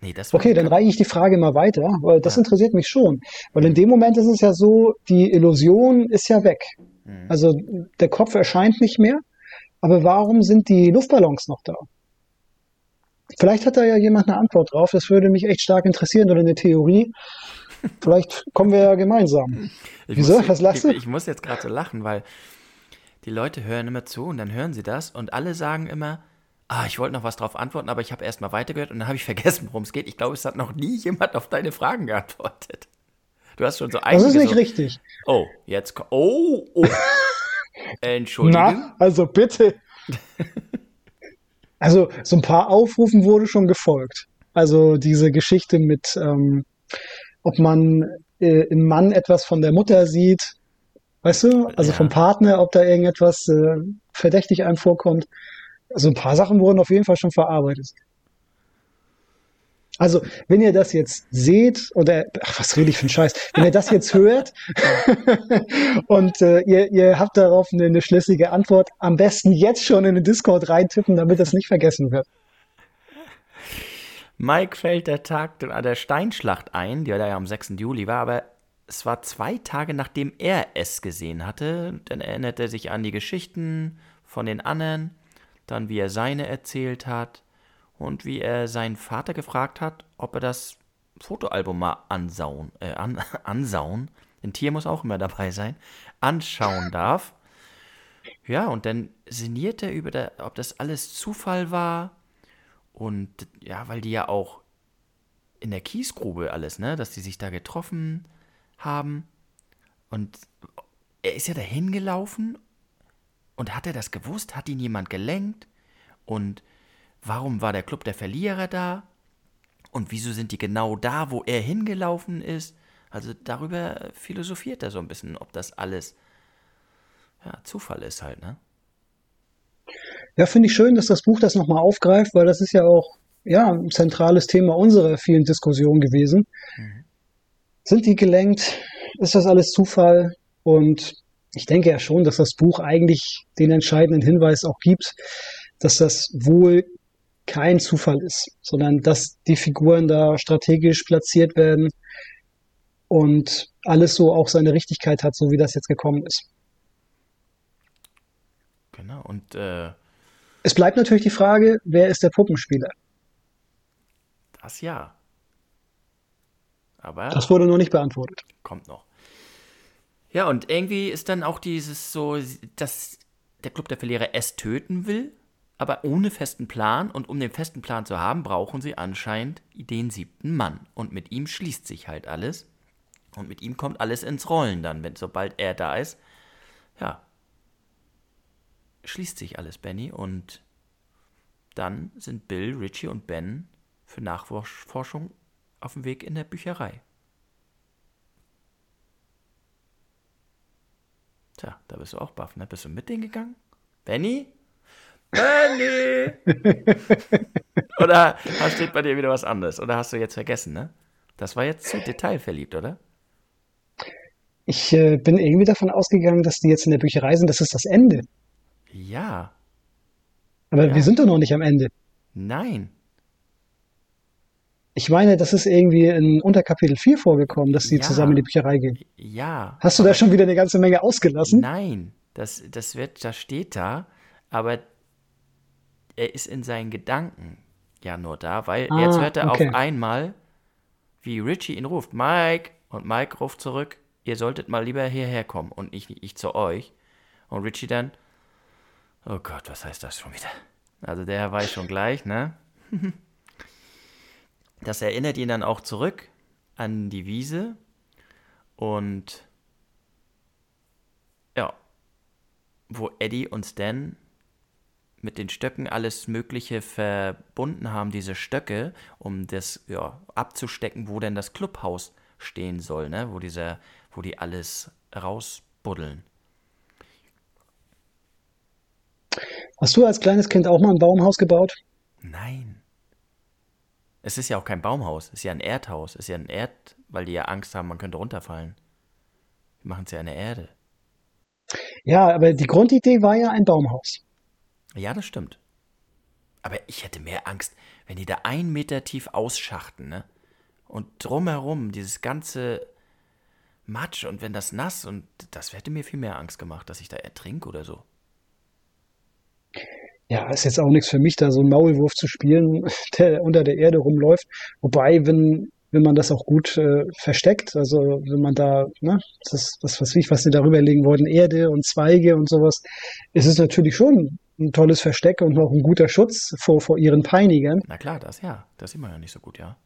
Nee, das Okay, dann reiche ich die Frage mal weiter, weil das Ja. interessiert mich schon. Weil in dem Moment ist es ja so, die Illusion ist ja weg. Mhm. Also der Kopf erscheint nicht mehr, aber warum sind die Luftballons noch da? Vielleicht hat da ja jemand eine Antwort drauf, das würde mich echt stark interessieren oder eine Theorie. Vielleicht kommen wir ja gemeinsam. Ich Wieso? muss, Was lachst ich, du? ich muss jetzt gerade so lachen, weil die Leute hören immer zu und dann hören sie das und alle sagen immer, ah, ich wollte noch was drauf antworten, aber ich habe erst mal weitergehört und dann habe ich vergessen, worum es geht. Ich glaube, es hat noch nie jemand auf deine Fragen geantwortet. Du hast schon so Das ist einige nicht so, richtig. Oh, jetzt Oh, oh. Entschuldigung. Na, also bitte. Also so ein paar Aufrufen wurde schon gefolgt. Also diese Geschichte mit, ähm, ob man äh, im Mann etwas von der Mutter sieht, weißt du, also Ja. vom Partner, ob da irgendetwas äh, verdächtig einem vorkommt. Also ein paar Sachen wurden auf jeden Fall schon verarbeitet. Also, wenn ihr das jetzt seht, oder, ach, was rede ich für ein Scheiß, wenn ihr das jetzt hört und äh, ihr, ihr habt darauf eine, eine schlüssige Antwort, am besten jetzt schon in den Discord reintippen, damit das nicht vergessen wird. Mike fällt der Tag der Steinschlacht ein, die ja am 6. Juli war, aber es war zwei Tage nachdem er es gesehen hatte. Dann erinnerte er sich an die Geschichten von den anderen, dann wie er seine erzählt hat und wie er seinen Vater gefragt hat, ob er das Fotoalbum mal ansauen, äh, an, ansauen, ein Tier muss auch immer dabei sein, anschauen darf. Ja, und dann sinniert er über, der, ob das alles Zufall war. Und ja, weil die ja auch in der Kiesgrube alles, ne, dass die sich da getroffen haben. Und er ist ja dahin gelaufen. Und hat er das gewusst? Hat ihn jemand gelenkt? Und warum war der Club der Verlierer da? Und wieso sind die genau da, wo er hingelaufen ist? Also darüber philosophiert er so ein bisschen, ob das alles ja, Zufall ist halt, ne? Ja, finde ich schön, dass das Buch das nochmal aufgreift, weil das ist ja auch ja, ein zentrales Thema unserer vielen Diskussionen gewesen. Mhm. Sind die gelenkt? Ist das alles Zufall? Und ich denke ja schon, dass das Buch eigentlich den entscheidenden Hinweis auch gibt, dass das wohl kein Zufall ist, sondern dass die Figuren da strategisch platziert werden und alles so auch seine Richtigkeit hat, so wie das jetzt gekommen ist. Genau, und äh, es bleibt natürlich die Frage, wer ist der Puppenspieler? Das ja. Aber das wurde noch nicht beantwortet. Kommt noch. Ja, und irgendwie ist dann auch dieses so, dass der Club der Verlierer es töten will, aber ohne festen Plan. Und um den festen Plan zu haben, brauchen sie anscheinend den siebten Mann. Und mit ihm schließt sich halt alles. Und mit ihm kommt alles ins Rollen dann, wenn sobald er da ist. Ja, schließt sich alles, Benny. Und dann sind Bill, Richie und Ben für Nachforschung auf dem Weg in der Bücherei. Tja, da bist du auch baff, ne? Bist du mit denen gegangen? Benny? Benny! oder steht bei dir wieder was anderes? Oder hast du jetzt vergessen, ne? Das war jetzt zu detailverliebt, oder? Ich äh, bin irgendwie davon ausgegangen, dass die jetzt in der Bücherei sind. Das ist das Ende. Ja. Aber ja. wir sind doch noch nicht am Ende. Nein. Ich meine, das ist irgendwie in Unterkapitel 4 vorgekommen, dass sie ja. zusammen in die Bücherei gehen. Ja. Hast du da schon wieder eine ganze Menge ausgelassen? Nein, das, das wird, das steht da, aber er ist in seinen Gedanken ja nur da, weil ah, jetzt hört er okay. auf einmal, wie Richie ihn ruft, Mike, und Mike ruft zurück, ihr solltet mal lieber hierher kommen und ich, ich zu euch. Und Richie dann, oh Gott, was heißt das schon wieder? Also der weiß schon gleich, ne? Das erinnert ihn dann auch zurück an die Wiese und ja, wo Eddie und Stan mit den Stöcken alles Mögliche verbunden haben, diese Stöcke, um das ja, abzustecken, wo denn das Clubhaus stehen soll, ne? wo, dieser, wo die alles rausbuddeln. Hast du als kleines Kind auch mal ein Baumhaus gebaut? Nein. Es ist ja auch kein Baumhaus, es ist ja ein Erdhaus. Es ist ja ein Erd, weil die ja Angst haben, man könnte runterfallen. Die machen es ja in der Erde. Ja, aber die Grundidee war ja ein Baumhaus. Ja, das stimmt. Aber ich hätte mehr Angst, wenn die da einen Meter tief ausschachten, ne? Und drumherum dieses ganze Matsch und wenn das nass und das hätte mir viel mehr Angst gemacht, dass ich da ertrinke oder so. Ja, ist jetzt auch nichts für mich, da so einen Maulwurf zu spielen, der unter der Erde rumläuft. Wobei, wenn, wenn man das auch gut äh, versteckt, also wenn man da, ne, das, das was ich, was sie darüber legen wollten, Erde und Zweige und sowas, ist es natürlich schon ein tolles Versteck und noch ein guter Schutz vor, vor ihren Peinigern. Na klar, das ja, das sieht man ja nicht so gut, ja.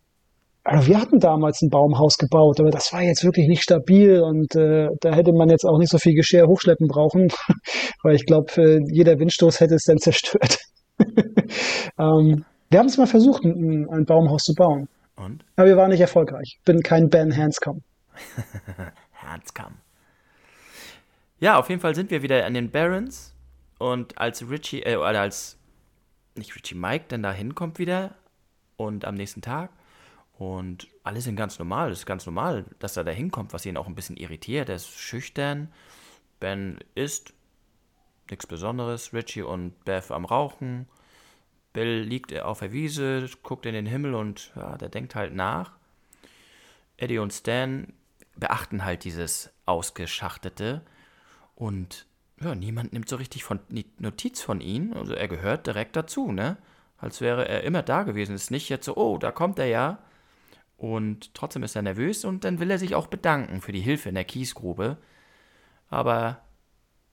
Also wir hatten damals ein Baumhaus gebaut, aber das war jetzt wirklich nicht stabil und äh, da hätte man jetzt auch nicht so viel Geschirr hochschleppen brauchen, weil ich glaube, äh, jeder Windstoß hätte es dann zerstört. ähm, wir haben es mal versucht, ein, ein, Baumhaus zu bauen. Und? Aber wir waren nicht erfolgreich. Bin kein Ben Hanscom. Hanscom. Ja, auf jeden Fall sind wir wieder an den Barons und als Richie, äh, als nicht Richie Mike, denn da hinkommt wieder und am nächsten Tag. Und alle sind ganz normal. Es ist ganz normal, dass er da hinkommt, was ihn auch ein bisschen irritiert. Er ist schüchtern. Ben isst. Nichts Besonderes. Richie und Beth am Rauchen. Bill liegt auf der Wiese, guckt in den Himmel und ja, der denkt halt nach. Eddie und Stan beachten halt dieses Ausgeschachtete und ja, niemand nimmt so richtig von, Notiz von ihm. Also er gehört direkt dazu, ne? Als wäre er immer da gewesen. Es ist nicht jetzt so, oh, da kommt er ja. Und trotzdem ist er nervös und dann will er sich auch bedanken für die Hilfe in der Kiesgrube. Aber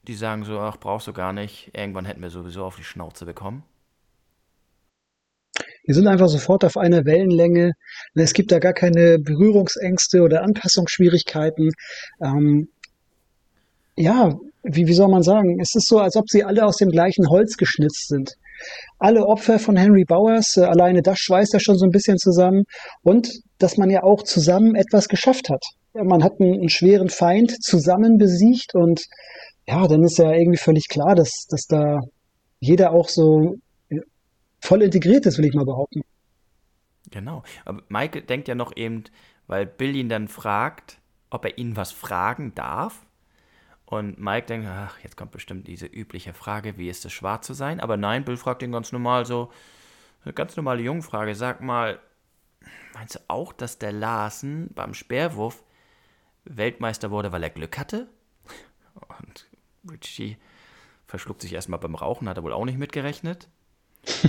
die sagen so, ach, brauchst du gar nicht. Irgendwann hätten wir sowieso auf die Schnauze bekommen. Die sind einfach sofort auf einer Wellenlänge. Es gibt da gar keine Berührungsängste oder Anpassungsschwierigkeiten. Ähm, ja, wie, wie soll man sagen? Es ist so, als ob sie alle aus dem gleichen Holz geschnitzt sind. Alle Opfer von Henry Bowers, äh, alleine das schweißt ja schon so ein bisschen zusammen. Und dass man ja auch zusammen etwas geschafft hat. Man hat einen, einen schweren Feind zusammen besiegt und ja, dann ist ja irgendwie völlig klar, dass, dass da jeder auch so voll integriert ist, will ich mal behaupten. Genau. Aber Mike denkt ja noch eben, weil Bill ihn dann fragt, ob er ihn was fragen darf. Und Mike denkt, ach, jetzt kommt bestimmt diese übliche Frage, wie ist es, schwarz zu sein? Aber nein, Bill fragt ihn ganz normal so, eine ganz normale Jungfrage. Sag mal, meinst du auch, dass der Larsen beim Speerwurf Weltmeister wurde, weil er Glück hatte? Und Richie verschluckt sich erstmal beim Rauchen, hat er wohl auch nicht mitgerechnet.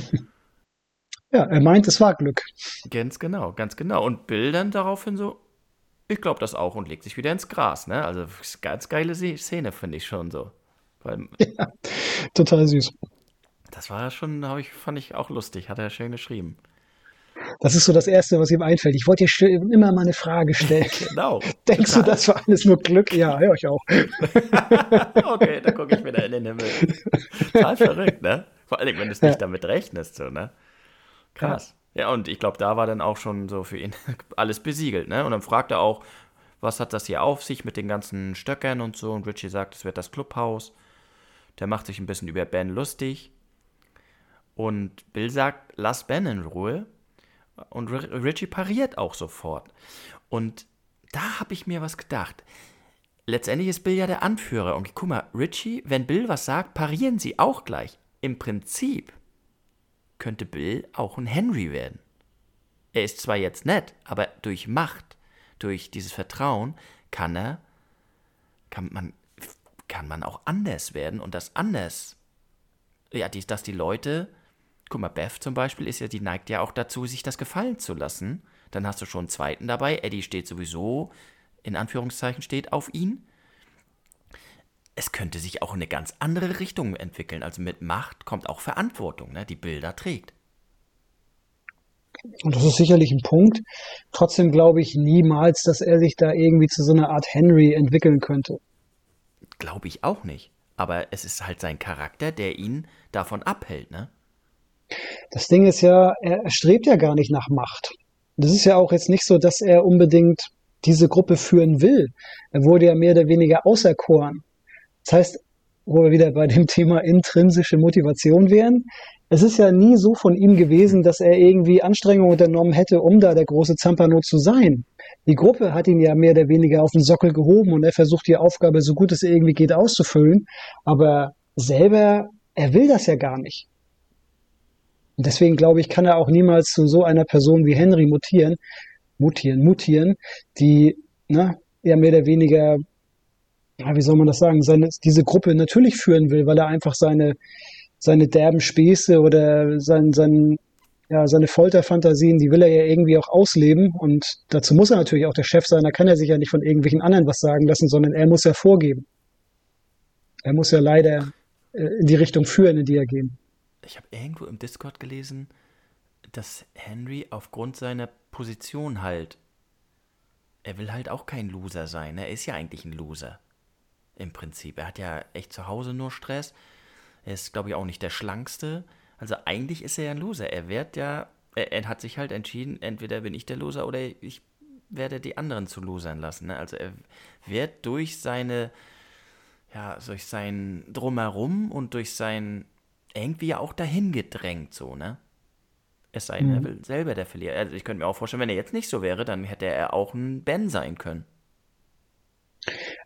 ja, er meint, es war Glück. Ganz genau, ganz genau. Und Bill dann daraufhin so, ich glaube das auch und legt sich wieder ins Gras. Ne? Also ganz geile Szene, finde ich schon so. Weil, ja, total süß. Das war schon, ich, fand ich auch lustig, hat er schön geschrieben. Das ist so das Erste, was ihm einfällt. Ich wollte dir immer mal eine Frage stellen. genau. Denkst total. du, das war alles nur Glück? Ja, höre ich auch. okay, dann gucke ich wieder in den Himmel. Total verrückt, ne? Vor allem, wenn du es nicht ja. damit rechnest, so, ne? Krass. Ja, ja und ich glaube, da war dann auch schon so für ihn alles besiegelt, ne? Und dann fragt er auch, was hat das hier auf sich mit den ganzen Stöckern und so? Und Richie sagt, es wird das Clubhaus. Der macht sich ein bisschen über Ben lustig. Und Bill sagt, lass Ben in Ruhe. Und Richie pariert auch sofort. Und da habe ich mir was gedacht. Letztendlich ist Bill ja der Anführer. Und guck mal, Richie, wenn Bill was sagt, parieren sie auch gleich im Prinzip könnte Bill auch ein Henry werden. Er ist zwar jetzt nett, aber durch Macht, durch dieses Vertrauen kann er, kann man, kann man auch anders werden und das anders, ja, die, dass die Leute, guck mal, Beth zum Beispiel ist ja, die neigt ja auch dazu, sich das gefallen zu lassen. Dann hast du schon einen zweiten dabei. Eddie steht sowieso, in Anführungszeichen, steht auf ihn es könnte sich auch in eine ganz andere Richtung entwickeln. Also mit Macht kommt auch Verantwortung, ne, die Bilder trägt. Und das ist sicherlich ein Punkt. Trotzdem glaube ich niemals, dass er sich da irgendwie zu so einer Art Henry entwickeln könnte. Glaube ich auch nicht. Aber es ist halt sein Charakter, der ihn davon abhält, ne? Das Ding ist ja, er strebt ja gar nicht nach Macht. Das ist ja auch jetzt nicht so, dass er unbedingt diese Gruppe führen will. Er wurde ja mehr oder weniger auserkoren. Das heißt, wo wir wieder bei dem Thema intrinsische Motivation wären, es ist ja nie so von ihm gewesen, dass er irgendwie Anstrengungen unternommen hätte, um da der große Zampano zu sein. Die Gruppe hat ihn ja mehr oder weniger auf den Sockel gehoben und er versucht die Aufgabe so gut es irgendwie geht auszufüllen, aber selber, er will das ja gar nicht. Und deswegen glaube ich, kann er auch niemals zu so einer Person wie Henry mutieren, mutieren, mutieren, die ne, ja mehr oder weniger ja, wie soll man das sagen, seine, diese Gruppe natürlich führen will, weil er einfach seine, seine derben Späße oder sein, sein, ja, seine Folterfantasien, die will er ja irgendwie auch ausleben. Und dazu muss er natürlich auch der Chef sein. Da kann er sich ja nicht von irgendwelchen anderen was sagen lassen, sondern er muss ja vorgeben. Er muss ja leider äh, in die Richtung führen, in die er gehen. Ich habe irgendwo im Discord gelesen, dass Henry aufgrund seiner Position halt, er will halt auch kein Loser sein. Er ist ja eigentlich ein Loser im Prinzip. Er hat ja echt zu Hause nur Stress. Er ist, glaube ich, auch nicht der Schlankste. Also eigentlich ist er ja ein Loser. Er wird ja, er, er, hat sich halt entschieden, entweder bin ich der Loser oder ich werde die anderen zu Losern lassen. Ne? Also er wird durch seine, ja, durch sein Drumherum und durch sein irgendwie ja auch dahin gedrängt, so, ne? Es sei denn, mhm. er will selber der Verlierer. Also ich könnte mir auch vorstellen, wenn er jetzt nicht so wäre, dann hätte er auch ein Ben sein können.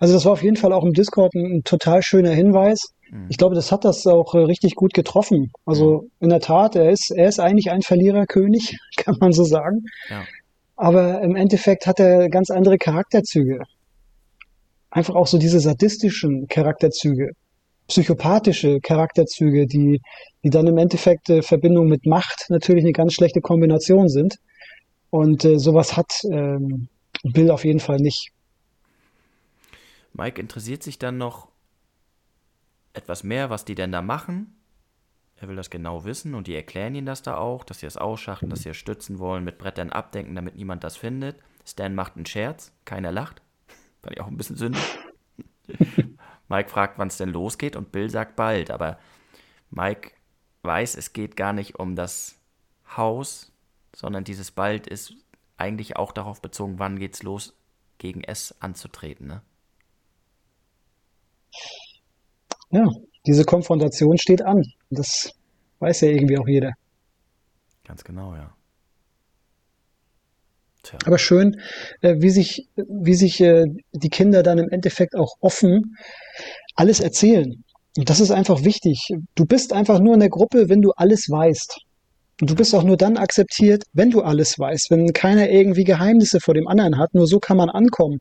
Also das war auf jeden Fall auch im Discord ein, ein total schöner Hinweis. Mhm. Ich glaube, das hat das auch äh, richtig gut getroffen. Also mhm. in der Tat, er ist, er ist eigentlich ein Verliererkönig, kann man so sagen. Ja. Aber im Endeffekt hat er ganz andere Charakterzüge. Einfach auch so diese sadistischen Charakterzüge, psychopathische Charakterzüge, die, die dann im Endeffekt äh, Verbindung mit Macht natürlich eine ganz schlechte Kombination sind. Und äh, sowas hat ähm, Bill auf jeden Fall nicht. Mike interessiert sich dann noch etwas mehr, was die denn da machen. Er will das genau wissen und die erklären ihm das da auch, dass sie es ausschachten, dass sie es stützen wollen, mit Brettern abdenken, damit niemand das findet. Stan macht einen Scherz, keiner lacht. Fand ich auch ein bisschen sündig. Mike fragt, wann es denn losgeht und Bill sagt bald, aber Mike weiß, es geht gar nicht um das Haus, sondern dieses bald ist eigentlich auch darauf bezogen, wann geht's los, gegen es anzutreten, ne? Ja, diese Konfrontation steht an. Das weiß ja irgendwie auch jeder. Ganz genau, ja. Tja. Aber schön, äh, wie sich, wie sich äh, die Kinder dann im Endeffekt auch offen alles erzählen. Und das ist einfach wichtig. Du bist einfach nur in der Gruppe, wenn du alles weißt. Und du bist auch nur dann akzeptiert, wenn du alles weißt, wenn keiner irgendwie Geheimnisse vor dem anderen hat. Nur so kann man ankommen.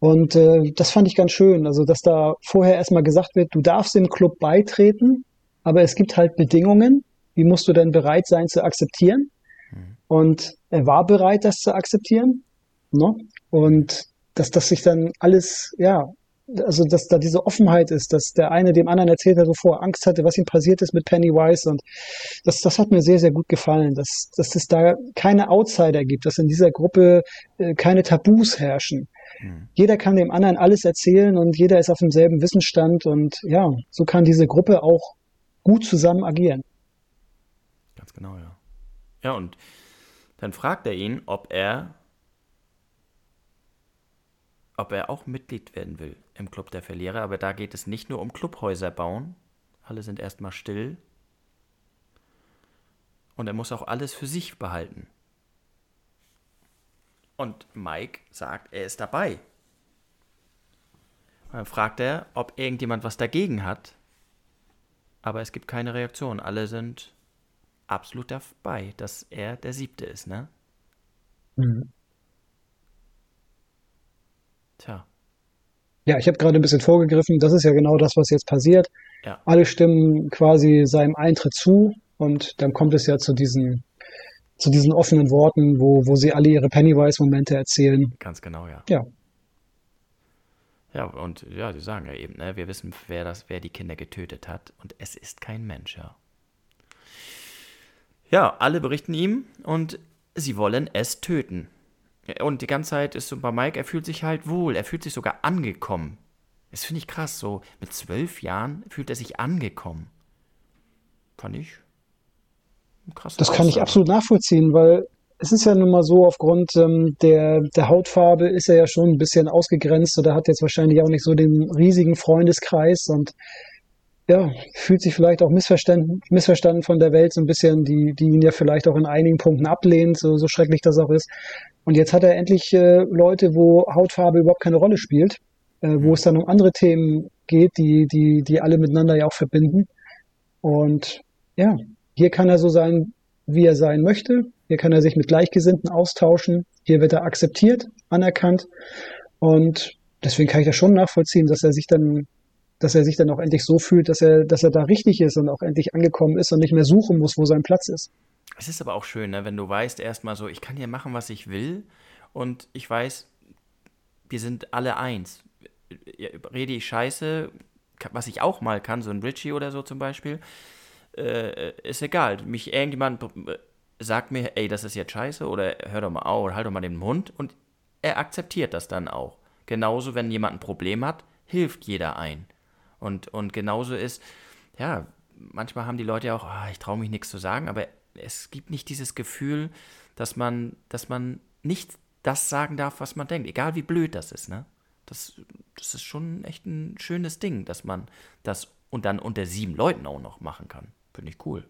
Und äh, das fand ich ganz schön. Also, dass da vorher erstmal gesagt wird, du darfst dem Club beitreten, aber es gibt halt Bedingungen, die musst du dann bereit sein zu akzeptieren. Mhm. Und er war bereit, das zu akzeptieren. Ne? Und dass das sich dann alles, ja, also dass da diese Offenheit ist, dass der eine dem anderen erzählt hat, wovor Angst hatte, was ihm passiert ist mit Pennywise und das, das hat mir sehr, sehr gut gefallen, dass, dass es da keine Outsider gibt, dass in dieser Gruppe äh, keine Tabus herrschen. Jeder kann dem anderen alles erzählen und jeder ist auf demselben Wissensstand und ja, so kann diese Gruppe auch gut zusammen agieren. Ganz genau, ja. Ja, und dann fragt er ihn, ob er ob er auch Mitglied werden will im Club der Verlierer, aber da geht es nicht nur um Clubhäuser bauen. Alle sind erstmal still. Und er muss auch alles für sich behalten. Und Mike sagt, er ist dabei. Und dann fragt er, ob irgendjemand was dagegen hat. Aber es gibt keine Reaktion. Alle sind absolut dabei, dass er der Siebte ist, ne? Mhm. Tja. Ja, ich habe gerade ein bisschen vorgegriffen. Das ist ja genau das, was jetzt passiert. Ja. Alle stimmen quasi seinem Eintritt zu und dann kommt es ja zu diesen, zu diesen offenen Worten, wo, wo sie alle ihre Pennywise-Momente erzählen. Ganz genau, ja. Ja. Ja, und ja, sie sagen ja eben, ne, wir wissen, wer das, wer die Kinder getötet hat und es ist kein Mensch, ja. Ja, alle berichten ihm und sie wollen es töten. Und die ganze Zeit ist so bei Mike, er fühlt sich halt wohl, er fühlt sich sogar angekommen. Das finde ich krass, so mit zwölf Jahren fühlt er sich angekommen. Fand ich krass. Das kann ich absolut nachvollziehen, weil es ist ja nun mal so, aufgrund ähm, der, der Hautfarbe ist er ja schon ein bisschen ausgegrenzt oder hat jetzt wahrscheinlich auch nicht so den riesigen Freundeskreis und ja, fühlt sich vielleicht auch missverstanden, missverstanden von der Welt so ein bisschen, die, die ihn ja vielleicht auch in einigen Punkten ablehnt, so, so schrecklich das auch ist. Und jetzt hat er endlich äh, Leute, wo Hautfarbe überhaupt keine Rolle spielt, äh, wo mhm. es dann um andere Themen geht, die, die, die alle miteinander ja auch verbinden. Und ja, hier kann er so sein, wie er sein möchte. Hier kann er sich mit Gleichgesinnten austauschen. Hier wird er akzeptiert, anerkannt. Und deswegen kann ich das schon nachvollziehen, dass er sich dann dass er sich dann auch endlich so fühlt, dass er, dass er da richtig ist und auch endlich angekommen ist und nicht mehr suchen muss, wo sein Platz ist. Es ist aber auch schön, ne, wenn du weißt erstmal so, ich kann hier machen, was ich will und ich weiß, wir sind alle eins. Rede ich Scheiße, was ich auch mal kann, so ein Richie oder so zum Beispiel, äh, ist egal. Mich irgendjemand sagt mir, ey, das ist jetzt Scheiße oder hör doch mal auf oder halt doch mal den Mund und er akzeptiert das dann auch. Genauso, wenn jemand ein Problem hat, hilft jeder ein. Und, und genauso ist, ja, manchmal haben die Leute ja auch, oh, ich traue mich nichts zu sagen, aber es gibt nicht dieses Gefühl, dass man, dass man nicht das sagen darf, was man denkt, egal wie blöd das ist, ne? Das, das ist schon echt ein schönes Ding, dass man das und dann unter sieben Leuten auch noch machen kann. Finde ich cool.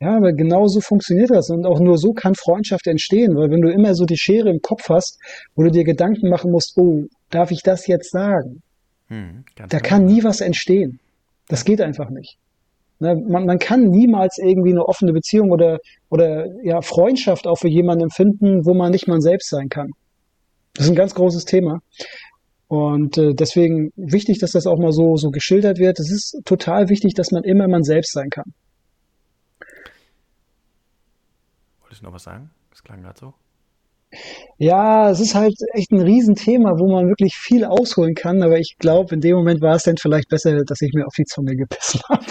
Ja, aber genau so funktioniert das. Und auch nur so kann Freundschaft entstehen. Weil wenn du immer so die Schere im Kopf hast, wo du dir Gedanken machen musst, oh, darf ich das jetzt sagen? Hm, da kann genau. nie was entstehen. Das geht einfach nicht. Ne, man, man kann niemals irgendwie eine offene Beziehung oder, oder ja, Freundschaft auch für jemanden empfinden, wo man nicht man selbst sein kann. Das ist ein ganz großes Thema. Und äh, deswegen wichtig, dass das auch mal so, so geschildert wird. Es ist total wichtig, dass man immer man selbst sein kann. Wolltest du noch was sagen? Das klang gerade so. Ja, es ist halt echt ein Riesenthema, wo man wirklich viel ausholen kann, aber ich glaube, in dem Moment war es dann vielleicht besser, dass ich mir auf die Zunge gebissen habe.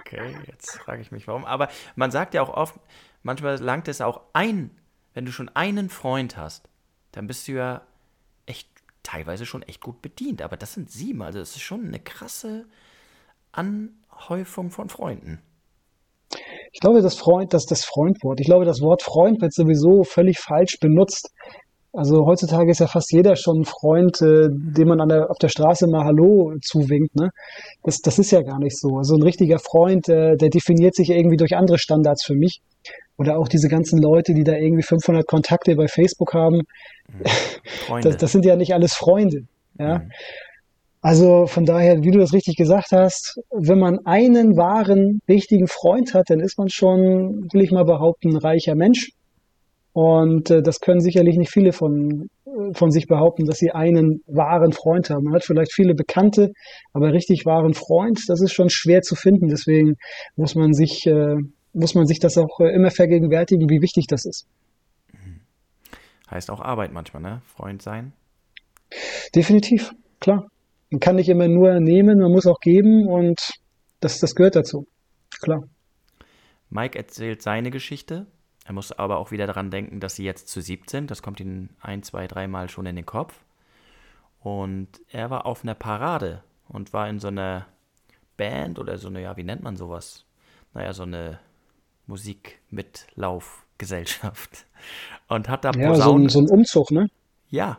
Okay, jetzt frage ich mich warum. Aber man sagt ja auch oft, manchmal langt es auch ein, wenn du schon einen Freund hast, dann bist du ja teilweise schon echt gut bedient. Aber das sind sieben, also es ist schon eine krasse Anhäufung von Freunden. Ich glaube, das Freund, das, das Freundwort. Ich glaube, das Wort Freund wird sowieso völlig falsch benutzt. Also heutzutage ist ja fast jeder schon ein Freund, äh, dem man an der, auf der Straße mal Hallo zuwinkt. Ne? Das, das ist ja gar nicht so. Also ein richtiger Freund, äh, der definiert sich irgendwie durch andere Standards für mich. Oder auch diese ganzen Leute, die da irgendwie 500 Kontakte bei Facebook haben. Mhm. Das, das, sind ja nicht alles Freunde. Ja. Mhm. Also von daher, wie du das richtig gesagt hast, wenn man einen wahren, richtigen Freund hat, dann ist man schon, will ich mal behaupten, ein reicher Mensch. Und äh, das können sicherlich nicht viele von, äh, von sich behaupten, dass sie einen wahren Freund haben. Man hat vielleicht viele Bekannte, aber richtig wahren Freund, das ist schon schwer zu finden. Deswegen muss man sich, äh, muss man sich das auch äh, immer vergegenwärtigen, wie wichtig das ist. Mhm. Heißt auch Arbeit manchmal, ne? Freund sein? Definitiv, klar. Man kann nicht immer nur nehmen, man muss auch geben und das, das gehört dazu. Klar. Mike erzählt seine Geschichte. Er muss aber auch wieder daran denken, dass sie jetzt zu siebt sind. Das kommt ihm ein, zwei, dreimal schon in den Kopf. Und er war auf einer Parade und war in so einer Band oder so eine, ja, wie nennt man sowas? Naja, so eine Musikmitlaufgesellschaft. Und hat da ja, so ein, so ein Umzug, ne? Ja,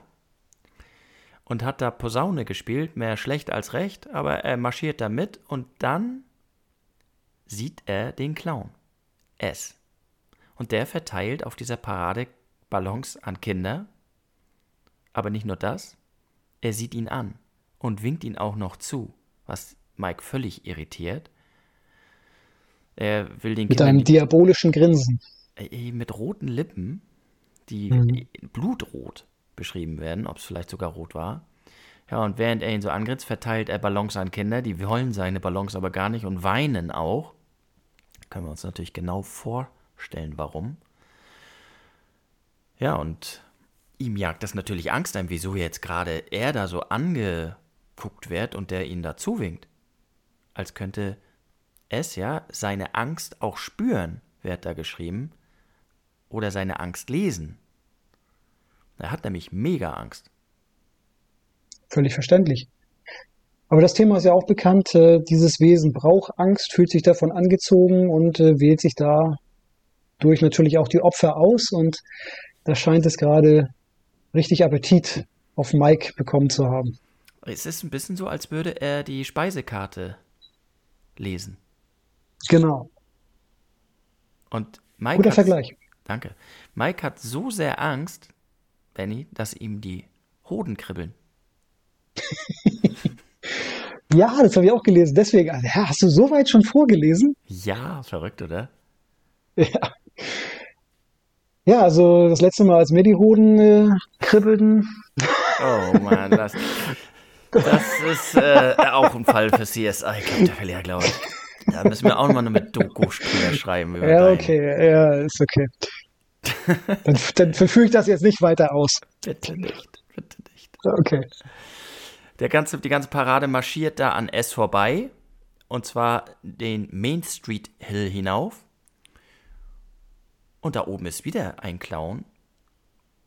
und hat da Posaune gespielt, mehr schlecht als recht, aber er marschiert da mit und dann sieht er den Clown. S. Und der verteilt auf dieser Parade Ballons an Kinder. Aber nicht nur das, er sieht ihn an und winkt ihn auch noch zu, was Mike völlig irritiert. Er will den Mit Kindern einem diabolischen Grinsen. Mit roten Lippen, die mhm. blutrot beschrieben werden, ob es vielleicht sogar rot war. Ja, und während er ihn so angrinst, verteilt er Ballons an Kinder, die wollen seine Ballons aber gar nicht und weinen auch. Können wir uns natürlich genau vorstellen, warum. Ja, und ihm jagt das natürlich Angst ein, wieso jetzt gerade er da so angeguckt wird und der ihn da zuwinkt. Als könnte es ja seine Angst auch spüren, wird da geschrieben, oder seine Angst lesen. Er hat nämlich mega Angst. Völlig verständlich. Aber das Thema ist ja auch bekannt. Äh, dieses Wesen braucht Angst, fühlt sich davon angezogen und äh, wählt sich da durch natürlich auch die Opfer aus. Und da scheint es gerade richtig Appetit auf Mike bekommen zu haben. Es ist ein bisschen so, als würde er die Speisekarte lesen. Genau. Und Mike Guter Vergleich. Danke. Mike hat so sehr Angst, Benny, dass ihm die Hoden kribbeln. ja, das habe ich auch gelesen. Deswegen, ja, hast du so weit schon vorgelesen? Ja, verrückt, oder? Ja. Ja, also das letzte Mal, als mir die Hoden äh, kribbelten. Oh Mann, das, das ist äh, auch ein Fall für CSI, der Verlierer, glaube ich. Da müssen wir auch nochmal eine Doku schreiben. Über ja, okay, ja, ist okay. dann, dann verfüge ich das jetzt nicht weiter aus. Bitte nicht, bitte nicht. Okay. Der ganze, die ganze Parade marschiert da an S vorbei. Und zwar den Main Street Hill hinauf. Und da oben ist wieder ein Clown.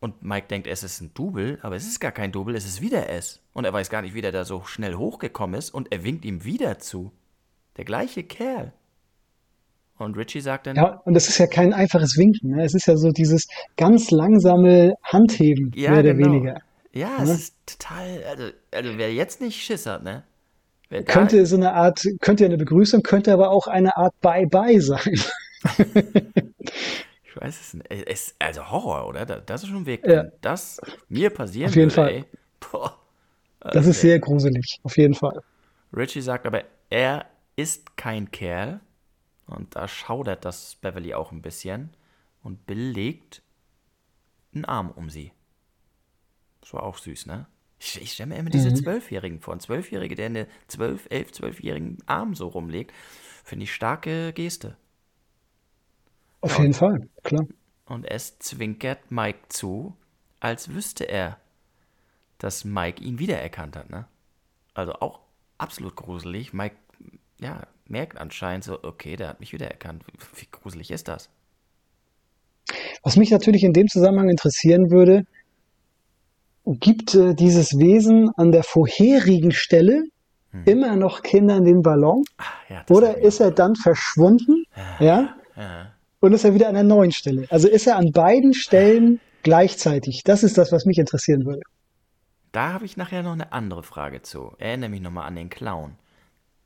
Und Mike denkt, es ist ein Double, aber es ist gar kein Double, es ist wieder S. Und er weiß gar nicht, wie der da so schnell hochgekommen ist. Und er winkt ihm wieder zu. Der gleiche Kerl. Und Richie sagt dann. Ja, und das ist ja kein einfaches Winken. Ne? Es ist ja so dieses ganz langsame Handheben, ja, mehr oder genau. weniger. Ja, es ist total, also, also wer jetzt nicht Schiss hat, ne? Wer da- Könnte so eine Art, könnte eine Begrüßung, könnte aber auch eine Art Bye-Bye sein. Ich weiß es nicht. Es also Horror, oder? Da- Das ist schon weg. Ja. Das mir passieren Auf jeden würde, Fall. ey. Boah. Das ist sehr gruselig, auf jeden Fall. Richie sagt aber, er ist kein Kerl. Und da schaudert das Beverly auch ein bisschen. Und Bill legt einen Arm um sie. Das war auch süß, ne? Ich, ich stelle mir immer diese Zwölfjährigen vor. Ein Zwölfjährige, der eine zwölf, elf, zwölfjährigen Arm so rumlegt. Finde ich starke Geste. Auf jeden Fall, klar. Und es zwinkert Mike zu, als wüsste er, dass Mike ihn wiedererkannt hat, ne? Also auch absolut gruselig. Mike, ja, merkt anscheinend so, okay, der hat mich wiedererkannt. Wie, wie gruselig ist das? Was mich natürlich in dem Zusammenhang interessieren würde, gibt äh, dieses Wesen an der vorherigen Stelle immer noch Kindern den Ballon? Ah, ja, Oder ist er dann verschwunden? Ja? auch- ja. Und ist er wieder an der neuen Stelle? Also ist er an beiden Stellen gleichzeitig? Das ist das, was mich interessieren würde. Da habe ich nachher noch eine andere Frage zu. Erinnere mich nochmal an den Clown.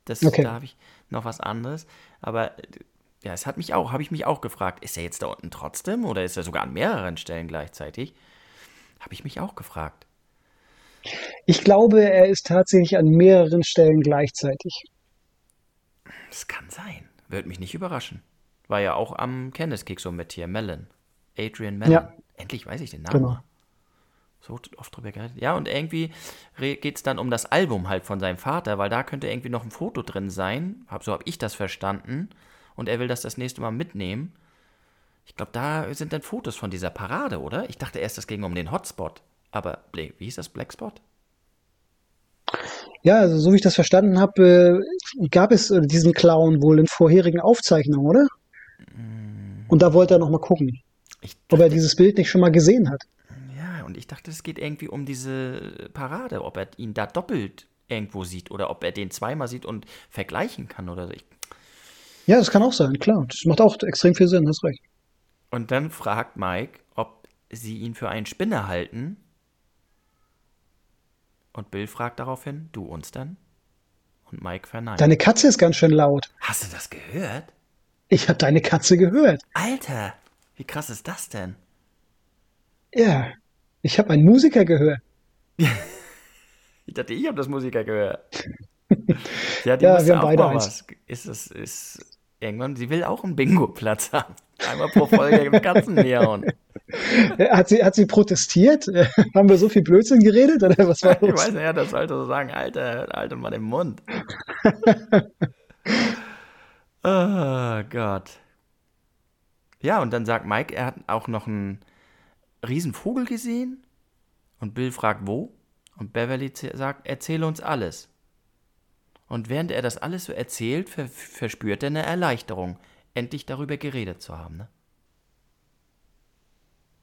Das, Okay. Da habe ich noch was anderes. Aber äh, ja, es hat mich auch, habe ich mich auch gefragt, ist er jetzt da unten trotzdem oder ist er sogar an mehreren Stellen gleichzeitig? Habe ich mich auch gefragt. Ich glaube, er ist tatsächlich an mehreren Stellen gleichzeitig. Das kann sein. Würde mich nicht überraschen. War ja auch am Candice-Kick so mit hier, Mellon. Adrian Mellon. Ja. Endlich weiß ich den Namen. Genau. So oft drüber geredet. Ja, und irgendwie geht es dann um das Album halt von seinem Vater, weil da könnte irgendwie noch ein Foto drin sein. Hab, so habe ich das verstanden. Und er will das das nächste Mal mitnehmen. Ich glaube, da sind dann Fotos von dieser Parade, oder? Ich dachte erst, das ging um den Hotspot. Aber, wie hieß das? Black Spot? Ja, also so wie ich das verstanden habe, äh, gab es äh, diesen Clown wohl in vorherigen Aufzeichnungen, oder? Und da wollte er noch mal gucken, Ich ob er dieses Bild nicht schon mal gesehen hat. Und ich dachte, es geht irgendwie um diese Parade, ob er ihn da doppelt irgendwo sieht oder ob er den zweimal sieht und vergleichen kann oder so. Ja, das kann auch sein, klar. Das macht auch extrem viel Sinn, hast recht. Und dann fragt Mike, ob sie ihn für einen Spinner halten. Und Bill fragt daraufhin, du uns dann? Und Mike verneint. Deine Katze ist ganz schön laut. Hast du das gehört? Ich habe deine Katze gehört. Alter, wie krass ist das denn? Ja, ich habe einen Musiker gehört. Ich dachte, ich habe das Musiker gehört. ja, die Ja, wir haben beide eins. Ist es, ist irgendwann, sie will auch einen Bingo-Platz haben. Einmal pro Folge im Katzen hauen. Hat sie, hat sie protestiert? Haben wir so viel Blödsinn geredet oder was war Ich weiß nicht, ja, das sollte so sagen, Alter, Alter, mal den Mund. oh Gott. Ja, und dann sagt Mike, er hat auch noch einen riesen Vogel gesehen. Und Bill fragt, wo? Und Beverly sagt, erzähle uns alles. Und während er das alles so erzählt, ver verspürt er eine Erleichterung, endlich darüber geredet zu haben. Ne?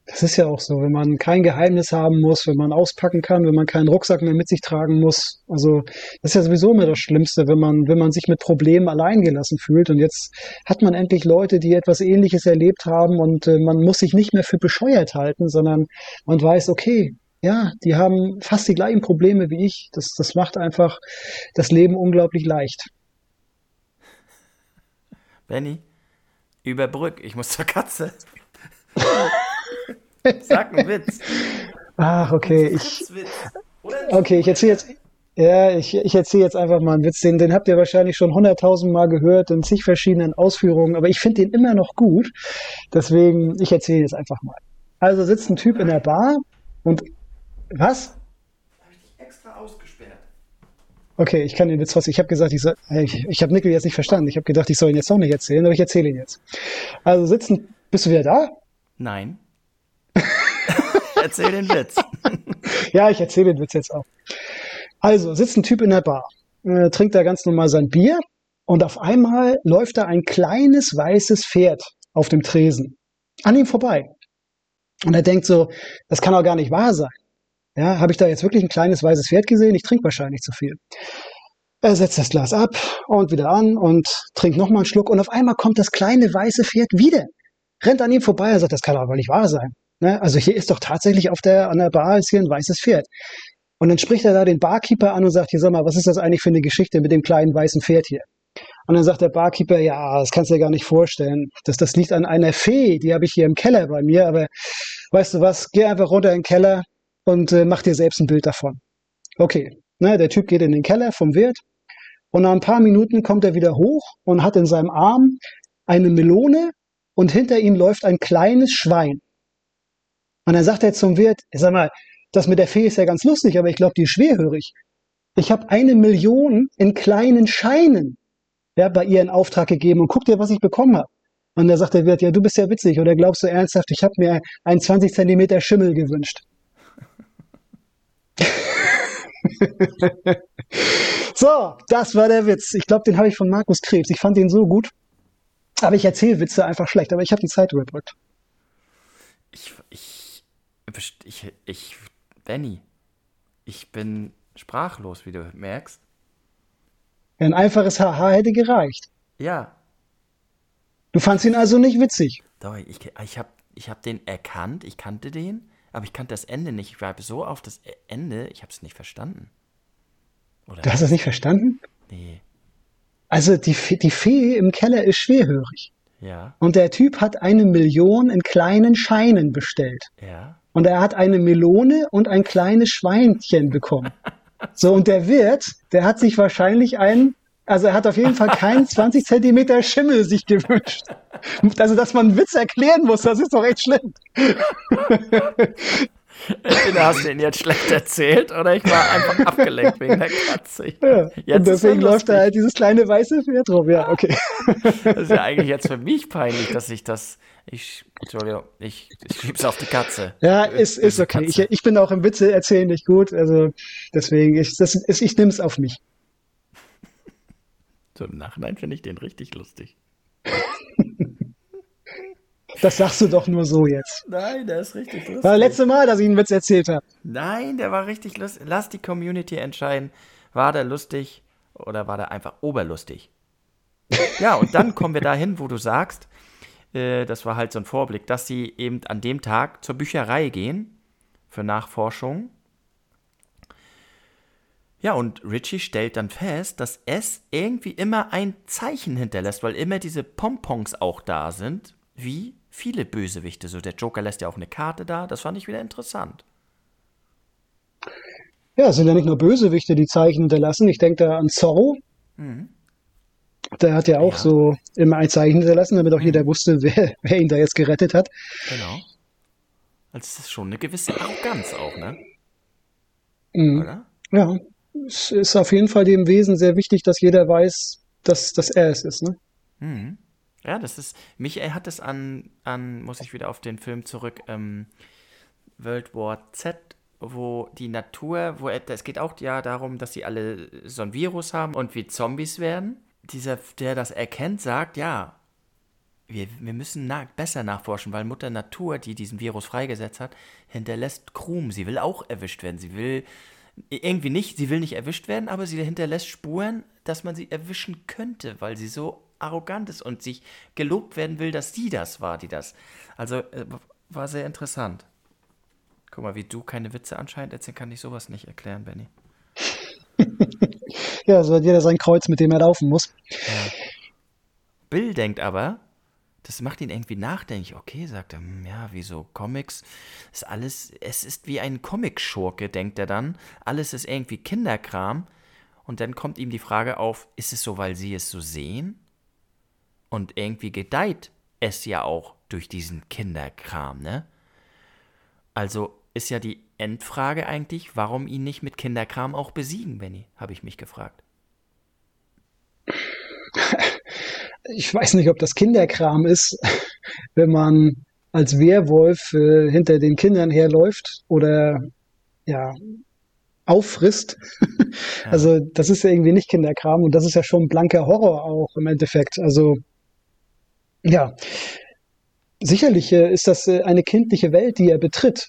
Das ist ja auch so, wenn man kein Geheimnis haben muss, wenn man auspacken kann, wenn man keinen Rucksack mehr mit sich tragen muss. Also das ist ja sowieso immer das Schlimmste, wenn man, wenn man sich mit Problemen alleingelassen fühlt. Und jetzt hat man endlich Leute, die etwas Ähnliches erlebt haben und äh, man muss sich nicht mehr für bescheuert halten, sondern man weiß, okay, ja, die haben fast die gleichen Probleme wie ich. Das, das macht einfach das Leben unglaublich leicht. Benny, überbrück, ich muss zur Katze. Sag einen Witz. Ach, okay, ich? Okay, ich erzähle jetzt, ja, ich, ich erzähle jetzt einfach mal einen Witz. Den, den habt ihr wahrscheinlich schon hunderttausend Mal gehört in zig verschiedenen Ausführungen, aber ich finde den immer noch gut. Deswegen, ich erzähle jetzt einfach mal. Also sitzt ein Typ in der Bar und was? Extra ausgesperrt. Okay, ich kann den Witz trotzdem. Ich habe gesagt, ich, soll, ich, ich habe Nickel jetzt nicht verstanden. Ich habe gedacht, ich soll ihn jetzt noch nicht erzählen, aber ich erzähle ihn jetzt. Also sitzen, bist du wieder da? Nein. Erzähl den Witz. Ja, ich erzähle den Witz jetzt auch. Also, sitzt ein Typ in der Bar, äh, trinkt da ganz normal sein Bier und auf einmal läuft da ein kleines weißes Pferd auf dem Tresen an ihm vorbei. Und er denkt so, das kann doch gar nicht wahr sein. Ja, habe ich da jetzt wirklich ein kleines weißes Pferd gesehen? Ich trinke wahrscheinlich zu viel. Er setzt das Glas ab und wieder an und trinkt nochmal einen Schluck und auf einmal kommt das kleine weiße Pferd wieder. Rennt an ihm vorbei und sagt, das kann aber nicht wahr sein. Ne? Also hier ist doch tatsächlich auf der, an der Bar ist hier ein weißes Pferd. Und dann spricht er da den Barkeeper an und sagt, hier sag mal, was ist das eigentlich für eine Geschichte mit dem kleinen weißen Pferd hier? Und dann sagt der Barkeeper, ja, das kannst du dir gar nicht vorstellen. Das, das liegt an einer Fee, die habe ich hier im Keller bei mir, aber weißt du was, geh einfach runter in den Keller und äh, mach dir selbst ein Bild davon. Okay, ne, der Typ geht in den Keller vom Wirt und nach ein paar Minuten kommt er wieder hoch und hat in seinem Arm eine Melone und hinter ihm läuft ein kleines Schwein. Und dann sagt er zum Wirt, sag mal, das mit der Fee ist ja ganz lustig, aber ich glaube, die ist schwerhörig. Ich habe eine Million in kleinen Scheinen ja, bei ihr in Auftrag gegeben und guck dir, was ich bekommen habe. Und da sagt der Wirt, ja, du bist ja witzig oder glaubst du ernsthaft, ich habe mir einen 20 Zentimeter Schimmel gewünscht. so, das war der Witz. Ich glaube, den habe ich von Markus Krebs. Ich fand den so gut. Aber ich erzähle Witze einfach schlecht, aber ich habe die Zeit überbrückt. Ich, ich, ich, ich, Benny, ich bin sprachlos, wie du merkst. Ein einfaches Haha hätte gereicht. Ja. Du fandst ihn also nicht witzig. Doch, ich, ich habe ich hab den erkannt, ich kannte den, aber ich kannte das Ende nicht. Ich war so auf das Ende, ich habe es nicht verstanden. Oder du hast es nicht verstanden? Nee. Also die, die Fee im Keller ist schwerhörig. Ja. Und der Typ hat eine Million in kleinen Scheinen bestellt. Ja. Und er hat eine Melone und ein kleines Schweinchen bekommen. So, und der Wirt, der hat sich wahrscheinlich einen, also er hat auf jeden Fall keinen 20 Zentimeter Schimmel sich gewünscht. Also, dass man einen Witz erklären muss, das ist doch echt schlimm. Entweder hast du ihn jetzt schlecht erzählt oder ich war einfach abgelenkt wegen der Katze. Ja, und deswegen läuft da halt dieses kleine weiße Pferd drauf. Ja, okay. Das ist ja eigentlich jetzt für mich peinlich, dass ich das. Ich, Entschuldigung, ich, ich schieb's auf die Katze. Ja, ist, ist okay. Ich, ich bin auch im Witze erzählen nicht gut. Also deswegen, ich, das, ich nehme es auf mich. So im Nachhinein finde ich den richtig lustig. Das sagst du doch nur so jetzt. Nein, der ist richtig lustig. War das letzte Mal, dass ich einen Witz erzählt habe. Nein, der war richtig lustig. Lass die Community entscheiden. War der lustig oder war der einfach oberlustig? ja, und dann kommen wir dahin, wo du sagst, äh, das war halt so ein Vorblick, dass sie eben an dem Tag zur Bücherei gehen für Nachforschung. Ja, und Richie stellt dann fest, dass es irgendwie immer ein Zeichen hinterlässt, weil immer diese Pompons auch da sind, wie viele Bösewichte. So, der Joker lässt ja auch eine Karte da. Das fand ich wieder interessant. Ja, es sind ja nicht nur Bösewichte, die Zeichen hinterlassen. Ich denke da an Zorro. Mhm. Der hat ja auch ja. so immer ein Zeichen hinterlassen, damit auch mhm. jeder wusste, wer, wer ihn da jetzt gerettet hat. Genau. Also es ist schon eine gewisse Arroganz auch, ne? Mhm. Oder? Ja. Es ist auf jeden Fall dem Wesen sehr wichtig, dass jeder weiß, dass, dass er es ist, ne? Mhm. Ja, das ist, mich hat es an, an, muss ich wieder auf den Film zurück, ähm, World War Z, wo die Natur, wo es geht auch ja darum, dass sie alle so ein Virus haben und wie Zombies werden. Dieser, der das erkennt, sagt, ja, wir, wir müssen na besser nachforschen, weil Mutter Natur, die diesen Virus freigesetzt hat, hinterlässt Krumm. Sie will auch erwischt werden. Sie will irgendwie nicht, sie will nicht erwischt werden, aber sie hinterlässt Spuren, dass man sie erwischen könnte, weil sie so arrogant ist und sich gelobt werden will, dass sie das war, die das. Also äh, war sehr interessant. Guck mal, wie du keine Witze anscheinend erzählen kann ich sowas nicht erklären, Benny. ja, so hat jeder sein Kreuz, mit dem er laufen muss. Ja. Bill denkt aber, das macht ihn irgendwie nachdenklich. Okay, sagt er, hm, ja, wieso Comics? Ist alles, es ist wie ein Comic-Schurke, denkt er dann. Alles ist irgendwie Kinderkram. Und dann kommt ihm die Frage auf, ist es so, weil sie es so sehen? Und irgendwie gedeiht es ja auch durch diesen Kinderkram, ne? Also ist ja die Endfrage eigentlich, warum ihn nicht mit Kinderkram auch besiegen, Benny, habe ich mich gefragt. Ich weiß nicht, ob das Kinderkram ist, wenn man als Werwolf äh, hinter den Kindern herläuft oder ja auffrisst. Ja. Also das ist ja irgendwie nicht Kinderkram und das ist ja schon blanker Horror auch im Endeffekt. Also ja, sicherlich äh, ist das äh, eine kindliche Welt, die er betritt.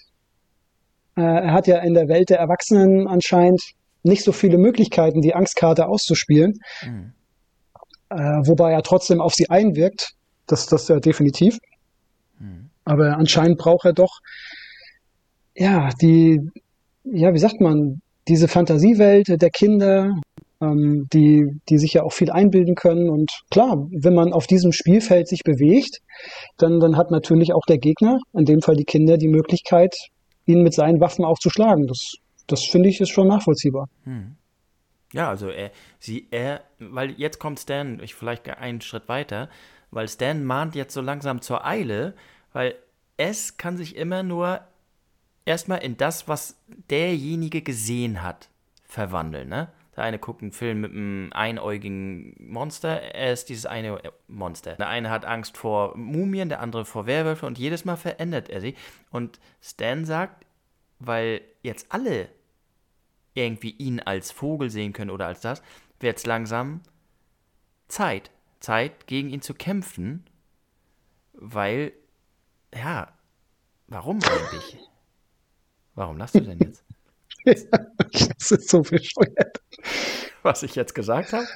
Äh, er hat ja in der Welt der Erwachsenen anscheinend nicht so viele Möglichkeiten, die Angstkarte auszuspielen. Mhm. Wobei er trotzdem auf sie einwirkt. Das, das ja definitiv. Mhm. Aber anscheinend braucht er doch, ja, die, ja, wie sagt man, diese Fantasiewelt der Kinder, ähm, die, die sich ja auch viel einbilden können. Und klar, wenn man auf diesem Spielfeld sich bewegt, dann, dann hat natürlich auch der Gegner, in dem Fall die Kinder, die Möglichkeit, ihn mit seinen Waffen auch zu schlagen. Das, das finde ich ist schon nachvollziehbar. Hm. Ja, also er, sie, er, weil jetzt kommt Stan, ich vielleicht einen Schritt weiter, weil Stan mahnt jetzt so langsam zur Eile, weil es kann sich immer nur erstmal in das, was derjenige gesehen hat, verwandeln, ne? Der eine guckt einen Film mit einem einäugigen Monster, er ist dieses eine Monster. Der eine hat Angst vor Mumien, der andere vor Werwölfen und jedes Mal verändert er sie. Und Stan sagt, weil jetzt alle irgendwie ihn als Vogel sehen können oder als das, wird es langsam Zeit. Zeit, gegen ihn zu kämpfen, weil, ja, warum eigentlich? Warum lachst du denn jetzt? das ist so bescheuert. Was ich jetzt gesagt habe?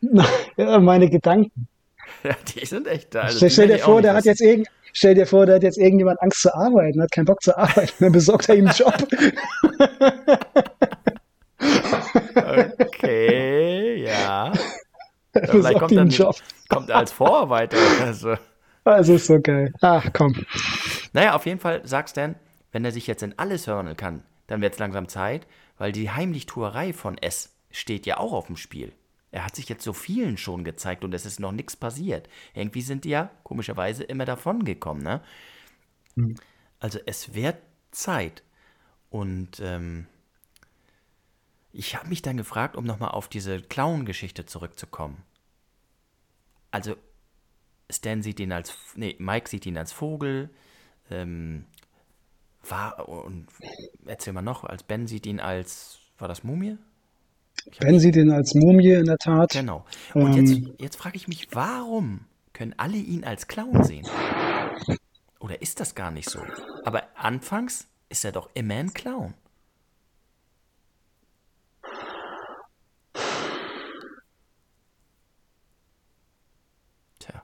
Ja, meine Gedanken. Ja, die sind echt da. Also stell, dir vor, der hat jetzt irgend, stell dir vor, der hat jetzt irgendjemand Angst zu arbeiten, hat keinen Bock zu arbeiten, dann besorgt er ihm einen Job. okay, ja. Vielleicht kommt, dann, Job. kommt er als Vorarbeiter oder so. Also ist so geil. Ach, komm. Naja, auf jeden Fall sagst Dan, wenn er sich jetzt in alles hören kann, dann wird es langsam Zeit, weil die Heimlichtuerei von S steht ja auch auf dem Spiel. Er hat sich jetzt so vielen schon gezeigt und es ist noch nichts passiert. Irgendwie sind die ja komischerweise immer davon gekommen, ne? Mhm. Also es wird Zeit. Und ähm, ich habe mich dann gefragt, um nochmal auf diese Clown-Geschichte zurückzukommen. Also Stan sieht ihn als, nee, Mike sieht ihn als Vogel, ähm, war, und erzähl mal noch, als Ben sieht ihn als, war das Mumie? Ben sieht ihn als Mumie in der Tat. Genau. Und ähm, jetzt, jetzt frage ich mich, warum können alle ihn als Clown sehen? Oder ist das gar nicht so? Aber anfangs ist er doch immer ein Clown. Tja.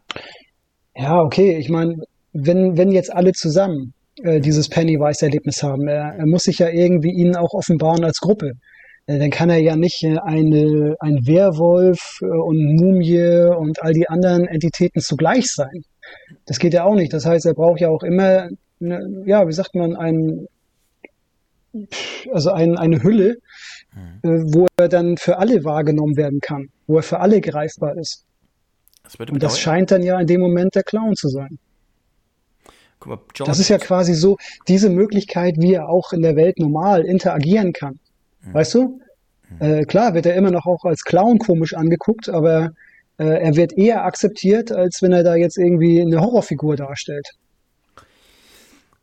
Ja, okay. Ich meine, wenn, wenn jetzt alle zusammen äh, dieses Pennywise-Erlebnis haben. Er, er, muss sich ja irgendwie ihnen auch offenbaren als Gruppe. Äh, dann kann er ja nicht äh, eine, ein Werwolf äh, und Mumie und all die anderen Entitäten zugleich sein. Das geht ja auch nicht. Das heißt, er braucht ja auch immer, eine, ja, wie sagt man, ein, also ein, eine Hülle, mhm. äh, wo er dann für alle wahrgenommen werden kann, wo er für alle greifbar ist. Das und das scheint dann ja in dem Moment der Clown zu sein. Mal, das ist ja quasi so diese Möglichkeit, wie er auch in der Welt normal interagieren kann. Mhm. Weißt du? Mhm. Äh, klar wird er immer noch auch als Clown komisch angeguckt, aber äh, er wird eher akzeptiert, als wenn er da jetzt irgendwie eine Horrorfigur darstellt.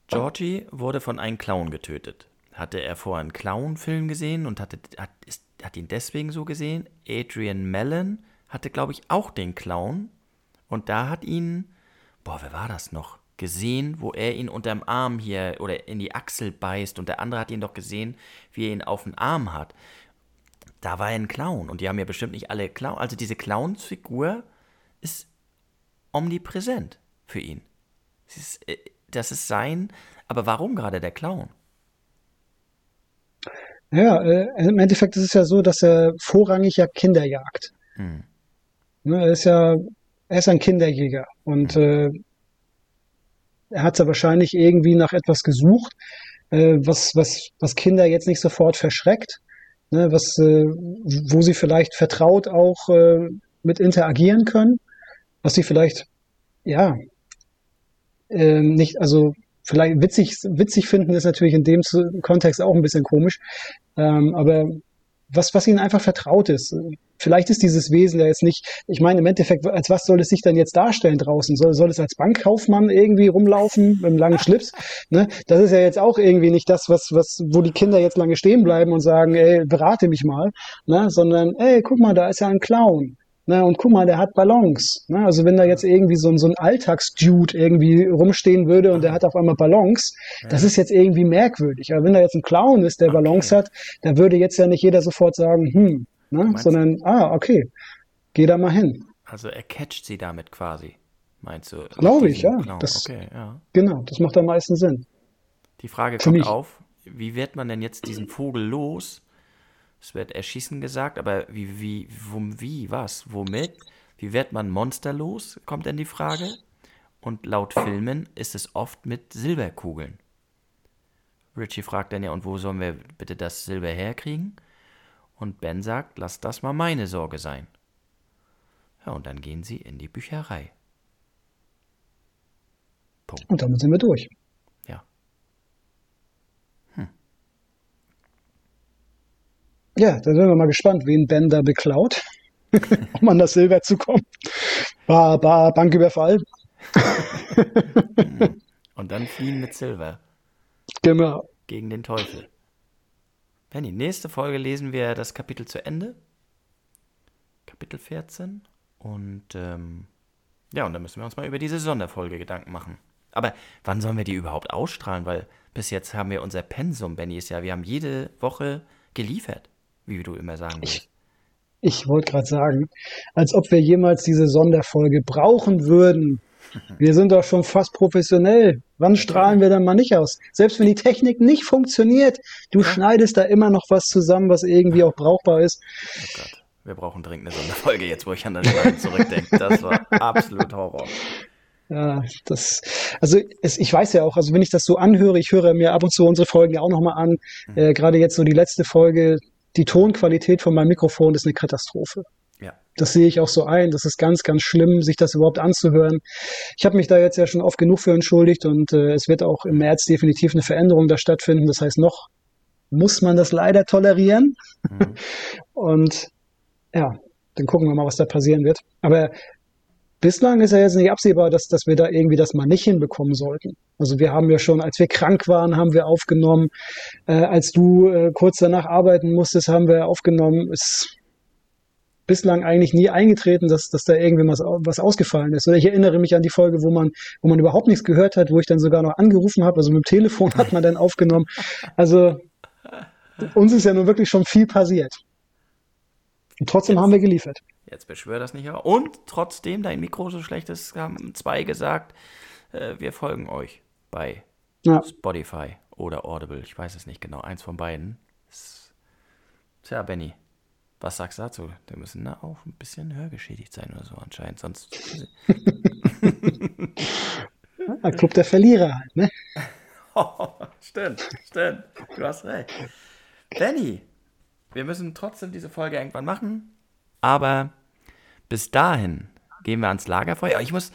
Georgie wurde von einem Clown getötet. Hatte er vorher einen Clown-Film gesehen und hatte, hat, ist, hat ihn deswegen so gesehen? Adrian Mellon hatte, glaube ich, auch den Clown. Und da hat ihn, boah, wer war das noch? Gesehen, wo er ihn unterm Arm hier oder in die Achsel beißt und der andere hat ihn doch gesehen, wie er ihn auf den Arm hat. Da war er ein Clown und die haben ja bestimmt nicht alle Clown. Also diese Clownsfigur ist omnipräsent für ihn. Das ist, äh, das ist sein, aber warum gerade der Clown? Ja, äh, im Endeffekt ist es ja so, dass er vorrangig ja Kinder jagt. Hm. Ne, er ist ja, er ist ein Kinderjäger und hm. Er hat ja wahrscheinlich irgendwie nach etwas gesucht, äh, was, was, was Kinder jetzt nicht sofort verschreckt, ne, was, äh, wo sie vielleicht vertraut auch äh, mit interagieren können, was sie vielleicht, ja, äh, nicht, also vielleicht witzig, witzig finden ist natürlich in dem Kontext auch ein bisschen komisch, ähm, aber was, was ihnen einfach vertraut ist. Vielleicht ist dieses Wesen ja jetzt nicht, ich meine, im Endeffekt, als was soll es sich dann jetzt darstellen draußen? Soll, soll es als Bankkaufmann irgendwie rumlaufen mit einem langen Schlips? Ne? Das ist ja jetzt auch irgendwie nicht das, was, was, wo die Kinder jetzt lange stehen bleiben und sagen, ey, berate mich mal, ne? sondern, ey, guck mal, da ist ja ein Clown. Ne, und guck mal, der hat Ballons. Ne? Also wenn da jetzt irgendwie so, so ein Alltagsdude irgendwie rumstehen würde und der hat auf einmal Ballons, ja. das ist jetzt irgendwie merkwürdig. Aber wenn da jetzt ein Clown ist, der okay. Ballons hat, dann würde jetzt ja nicht jeder sofort sagen, hm, ne? sondern, ah, okay, geh da mal hin. Also er catcht sie damit quasi. meinst du? Glaube ich, ja. Das, okay, ja. Genau, das macht am meisten Sinn. Die Frage Für kommt mich. auf, wie wird man denn jetzt diesen Vogel los? Es wird erschießen gesagt, aber wie, wie, wo, wie, was, womit? Wie wird man Monster los, kommt dann die Frage. Und laut Filmen ist es oft mit Silberkugeln. Richie fragt dann ja, und wo sollen wir bitte das Silber herkriegen? Und Ben sagt, lass das mal meine Sorge sein. Ja, und dann gehen sie in die Bücherei. Und damit sind wir durch. Ja. Ja, da sind wir mal gespannt, wen Ben da beklaut, um an das Silber zu kommen. Bar, Bar, Banküberfall. Und dann fliehen mit Silber. Genau. gegen den Teufel. Penny, nächste Folge lesen wir das Kapitel zu Ende. Kapitel 14. Und ähm, ja, und dann müssen wir uns mal über diese Sonderfolge Gedanken machen. Aber wann sollen wir die überhaupt ausstrahlen? Weil bis jetzt haben wir unser Pensum, Benny, ist ja, wir haben jede Woche geliefert, wie du immer sagen willst. Ich wollte gerade sagen, als ob wir jemals diese Sonderfolge brauchen würden. Wir sind doch schon fast professionell. Wann strahlen wir dann mal nicht aus? Selbst wenn die Technik nicht funktioniert, du schneidest da immer noch was zusammen, was irgendwie auch brauchbar ist. Oh Gott, wir brauchen dringend eine Sonderfolge jetzt, wo ich an das Schneiden zurückdenke. Das war absolut Horror. Ja, das, also es, ich weiß ja auch, also wenn ich das so anhöre, ich höre mir ab und zu unsere Folgen ja auch nochmal an, äh, gerade jetzt so die letzte Folge, die Tonqualität von meinem Mikrofon ist eine Katastrophe. Ja. Das sehe ich auch so ein. Das ist ganz, ganz schlimm, sich das überhaupt anzuhören. Ich habe mich da jetzt ja schon oft genug für entschuldigt und äh, es wird auch im März definitiv eine Veränderung da stattfinden. Das heißt, noch muss man das leider tolerieren. Mhm. Und ja, dann gucken wir mal, was da passieren wird. Aber bislang ist ja jetzt nicht absehbar, dass, dass wir da irgendwie das mal nicht hinbekommen sollten. Also wir haben ja schon, als wir krank waren, haben wir aufgenommen. Äh, als du äh, kurz danach arbeiten musstest, haben wir aufgenommen. Ist bislang eigentlich nie eingetreten, dass, dass da irgendwie was, was ausgefallen ist. Oder ich erinnere mich an die Folge, wo man, wo man überhaupt nichts gehört hat, wo ich dann sogar noch angerufen habe. Also mit dem Telefon hat man dann aufgenommen. Also uns ist ja nun wirklich schon viel passiert. Und trotzdem Jetzt- haben wir geliefert. Jetzt beschwör das nicht. aber- Und trotzdem, dein Mikro so schlecht ist, haben zwei gesagt, äh, wir folgen euch bei Ja. Spotify oder Audible. Ich weiß es nicht genau. Eins von beiden. Tja, Benny, was sagst du dazu? Wir müssen da auch ein bisschen hörgeschädigt sein oder so anscheinend. Sonst. Ja, Club der Verlierer halt, ne? stimmt, stimmt. Du hast recht. Benny, wir müssen trotzdem diese Folge irgendwann machen. Aber bis dahin gehen wir ans Lagerfeuer. Ich muss,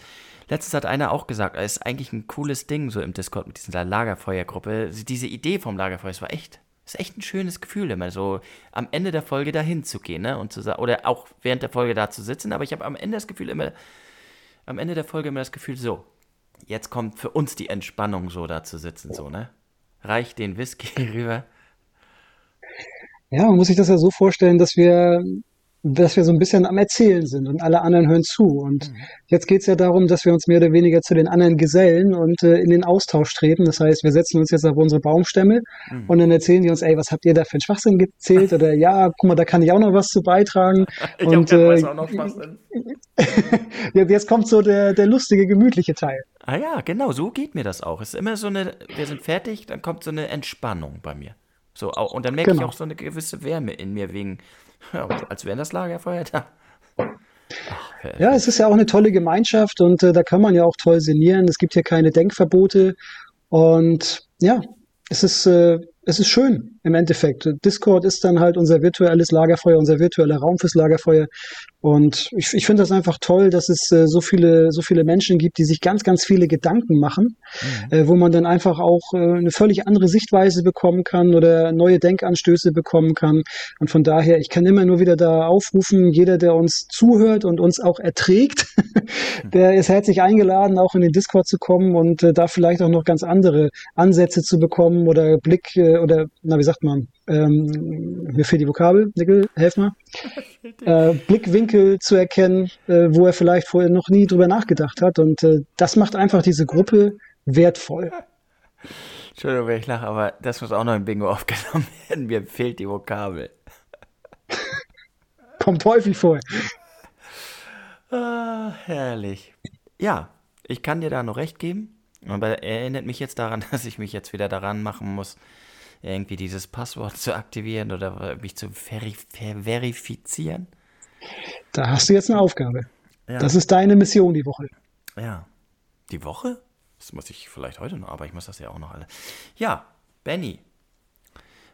letztens hat einer auch gesagt, es ist eigentlich ein cooles Ding so im Discord mit dieser Lagerfeuergruppe. Diese Idee vom Lagerfeuer, es war echt, ist echt ein schönes Gefühl, immer so am Ende der Folge dahin zu gehen, ne? Und zu oder auch während der Folge da zu sitzen. Aber ich habe am Ende das Gefühl immer, am Ende der Folge immer das Gefühl, so, jetzt kommt für uns die Entspannung, so da zu sitzen, so, ne? Reicht den Whisky rüber. Ja, man muss sich das ja so vorstellen, dass wir, dass wir so ein bisschen am Erzählen sind und alle anderen hören zu. Und jetzt geht's ja darum, dass wir uns mehr oder weniger zu den anderen gesellen und äh, in den Austausch treten. Das heißt, wir setzen uns jetzt auf unsere Baumstämme und dann erzählen die uns, ey, was habt ihr da für einen Schwachsinn gezählt? Oder ja, guck mal, da kann ich auch noch was zu beitragen. Ich und hab äh, auch noch drin. jetzt kommt so der, der lustige, gemütliche Teil. Ah ja, genau, so geht mir das auch. Es ist immer so eine, wir sind fertig, dann kommt so eine Entspannung bei mir. So, und dann merke ich Genau. auch so eine gewisse Wärme in mir wegen, ja, als wäre das Lagerfeuer da. Ja, es ist ja auch eine tolle Gemeinschaft und äh, da kann man ja auch toll sinnieren. Es gibt hier keine Denkverbote und ja, es ist, äh, es ist schön im Endeffekt. Discord ist dann halt unser virtuelles Lagerfeuer, unser virtueller Raum fürs Lagerfeuer. Und ich, ich finde das einfach toll, dass es äh, so viele, so viele Menschen gibt, die sich ganz, ganz viele Gedanken machen, äh, wo man dann einfach auch äh, eine völlig andere Sichtweise bekommen kann oder neue Denkanstöße bekommen kann. Und von daher, ich kann immer nur wieder da aufrufen, jeder, der uns zuhört und uns auch erträgt, der ist herzlich eingeladen, auch in den Discord zu kommen und äh, da vielleicht auch noch ganz andere Ansätze zu bekommen oder Blick äh, oder, na, wie sagt man, ähm, mir fehlt die Vokabel, Nickel, helf mal, äh, Blickwinkel zu erkennen, äh, wo er vielleicht vorher noch nie drüber nachgedacht hat. Und äh, das macht einfach diese Gruppe wertvoll. Entschuldigung, wenn ich lache, aber das muss auch noch im Bingo aufgenommen werden. Mir fehlt die Vokabel. Kommt häufig vor. Ah, herrlich. ja, ich kann dir da noch recht geben. Aber erinnert mich jetzt daran, dass ich mich jetzt wieder daran machen muss, irgendwie dieses Passwort zu aktivieren oder mich zu verif verifizieren. Da hast du jetzt eine Aufgabe. Ja. Das ist deine Mission die Woche. Ja. Die Woche? Das muss ich vielleicht heute noch, aber ich muss das ja auch noch alle. Ja, Benny.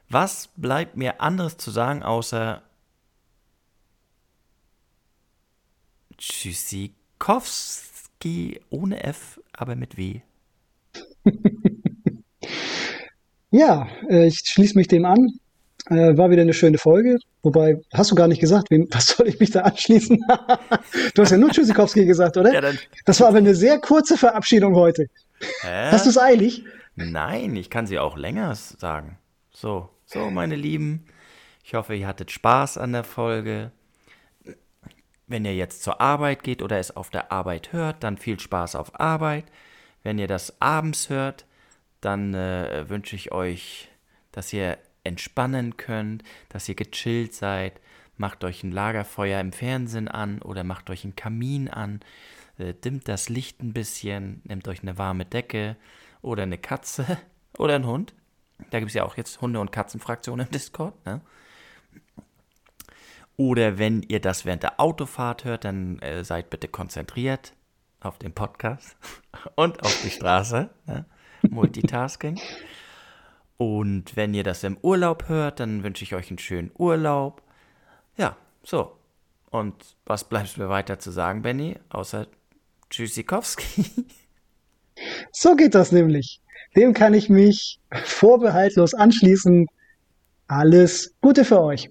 Was bleibt mir anderes zu sagen, außer Tschüssikowski ohne F, aber mit W? ja, äh, ich schließe mich dem an. Äh, war wieder eine schöne Folge. Wobei, hast du gar nicht gesagt, wem, was soll ich mich da anschließen? du hast ja nur Tschüssikowski gesagt, oder? Ja, dann. Das war aber eine sehr kurze Verabschiedung heute. Hä? Hast du es eilig? Nein, ich kann sie auch länger sagen. So, so, meine Lieben. Ich hoffe, ihr hattet Spaß an der Folge. Wenn ihr jetzt zur Arbeit geht oder es auf der Arbeit hört, dann viel Spaß auf Arbeit. Wenn ihr das abends hört, dann äh, wünsche ich euch, dass ihr entspannen könnt, dass ihr gechillt seid. Macht euch ein Lagerfeuer im Fernsehen an oder macht euch einen Kamin an. Äh, dimmt das Licht ein bisschen, nehmt euch eine warme Decke oder eine Katze oder einen Hund. Da gibt es ja auch jetzt Hunde- und Katzenfraktionen im Discord. Ne? Oder wenn ihr das während der Autofahrt hört, dann äh, seid bitte konzentriert auf den Podcast und auf die Straße. Ne? Multitasking. Und wenn ihr das im Urlaub hört, dann wünsche ich euch einen schönen Urlaub. Ja, so. Und was bleibt mir weiter zu sagen, Benny, außer Tschüssikowski? So geht das nämlich. Dem kann ich mich vorbehaltlos anschließen. Alles Gute für euch.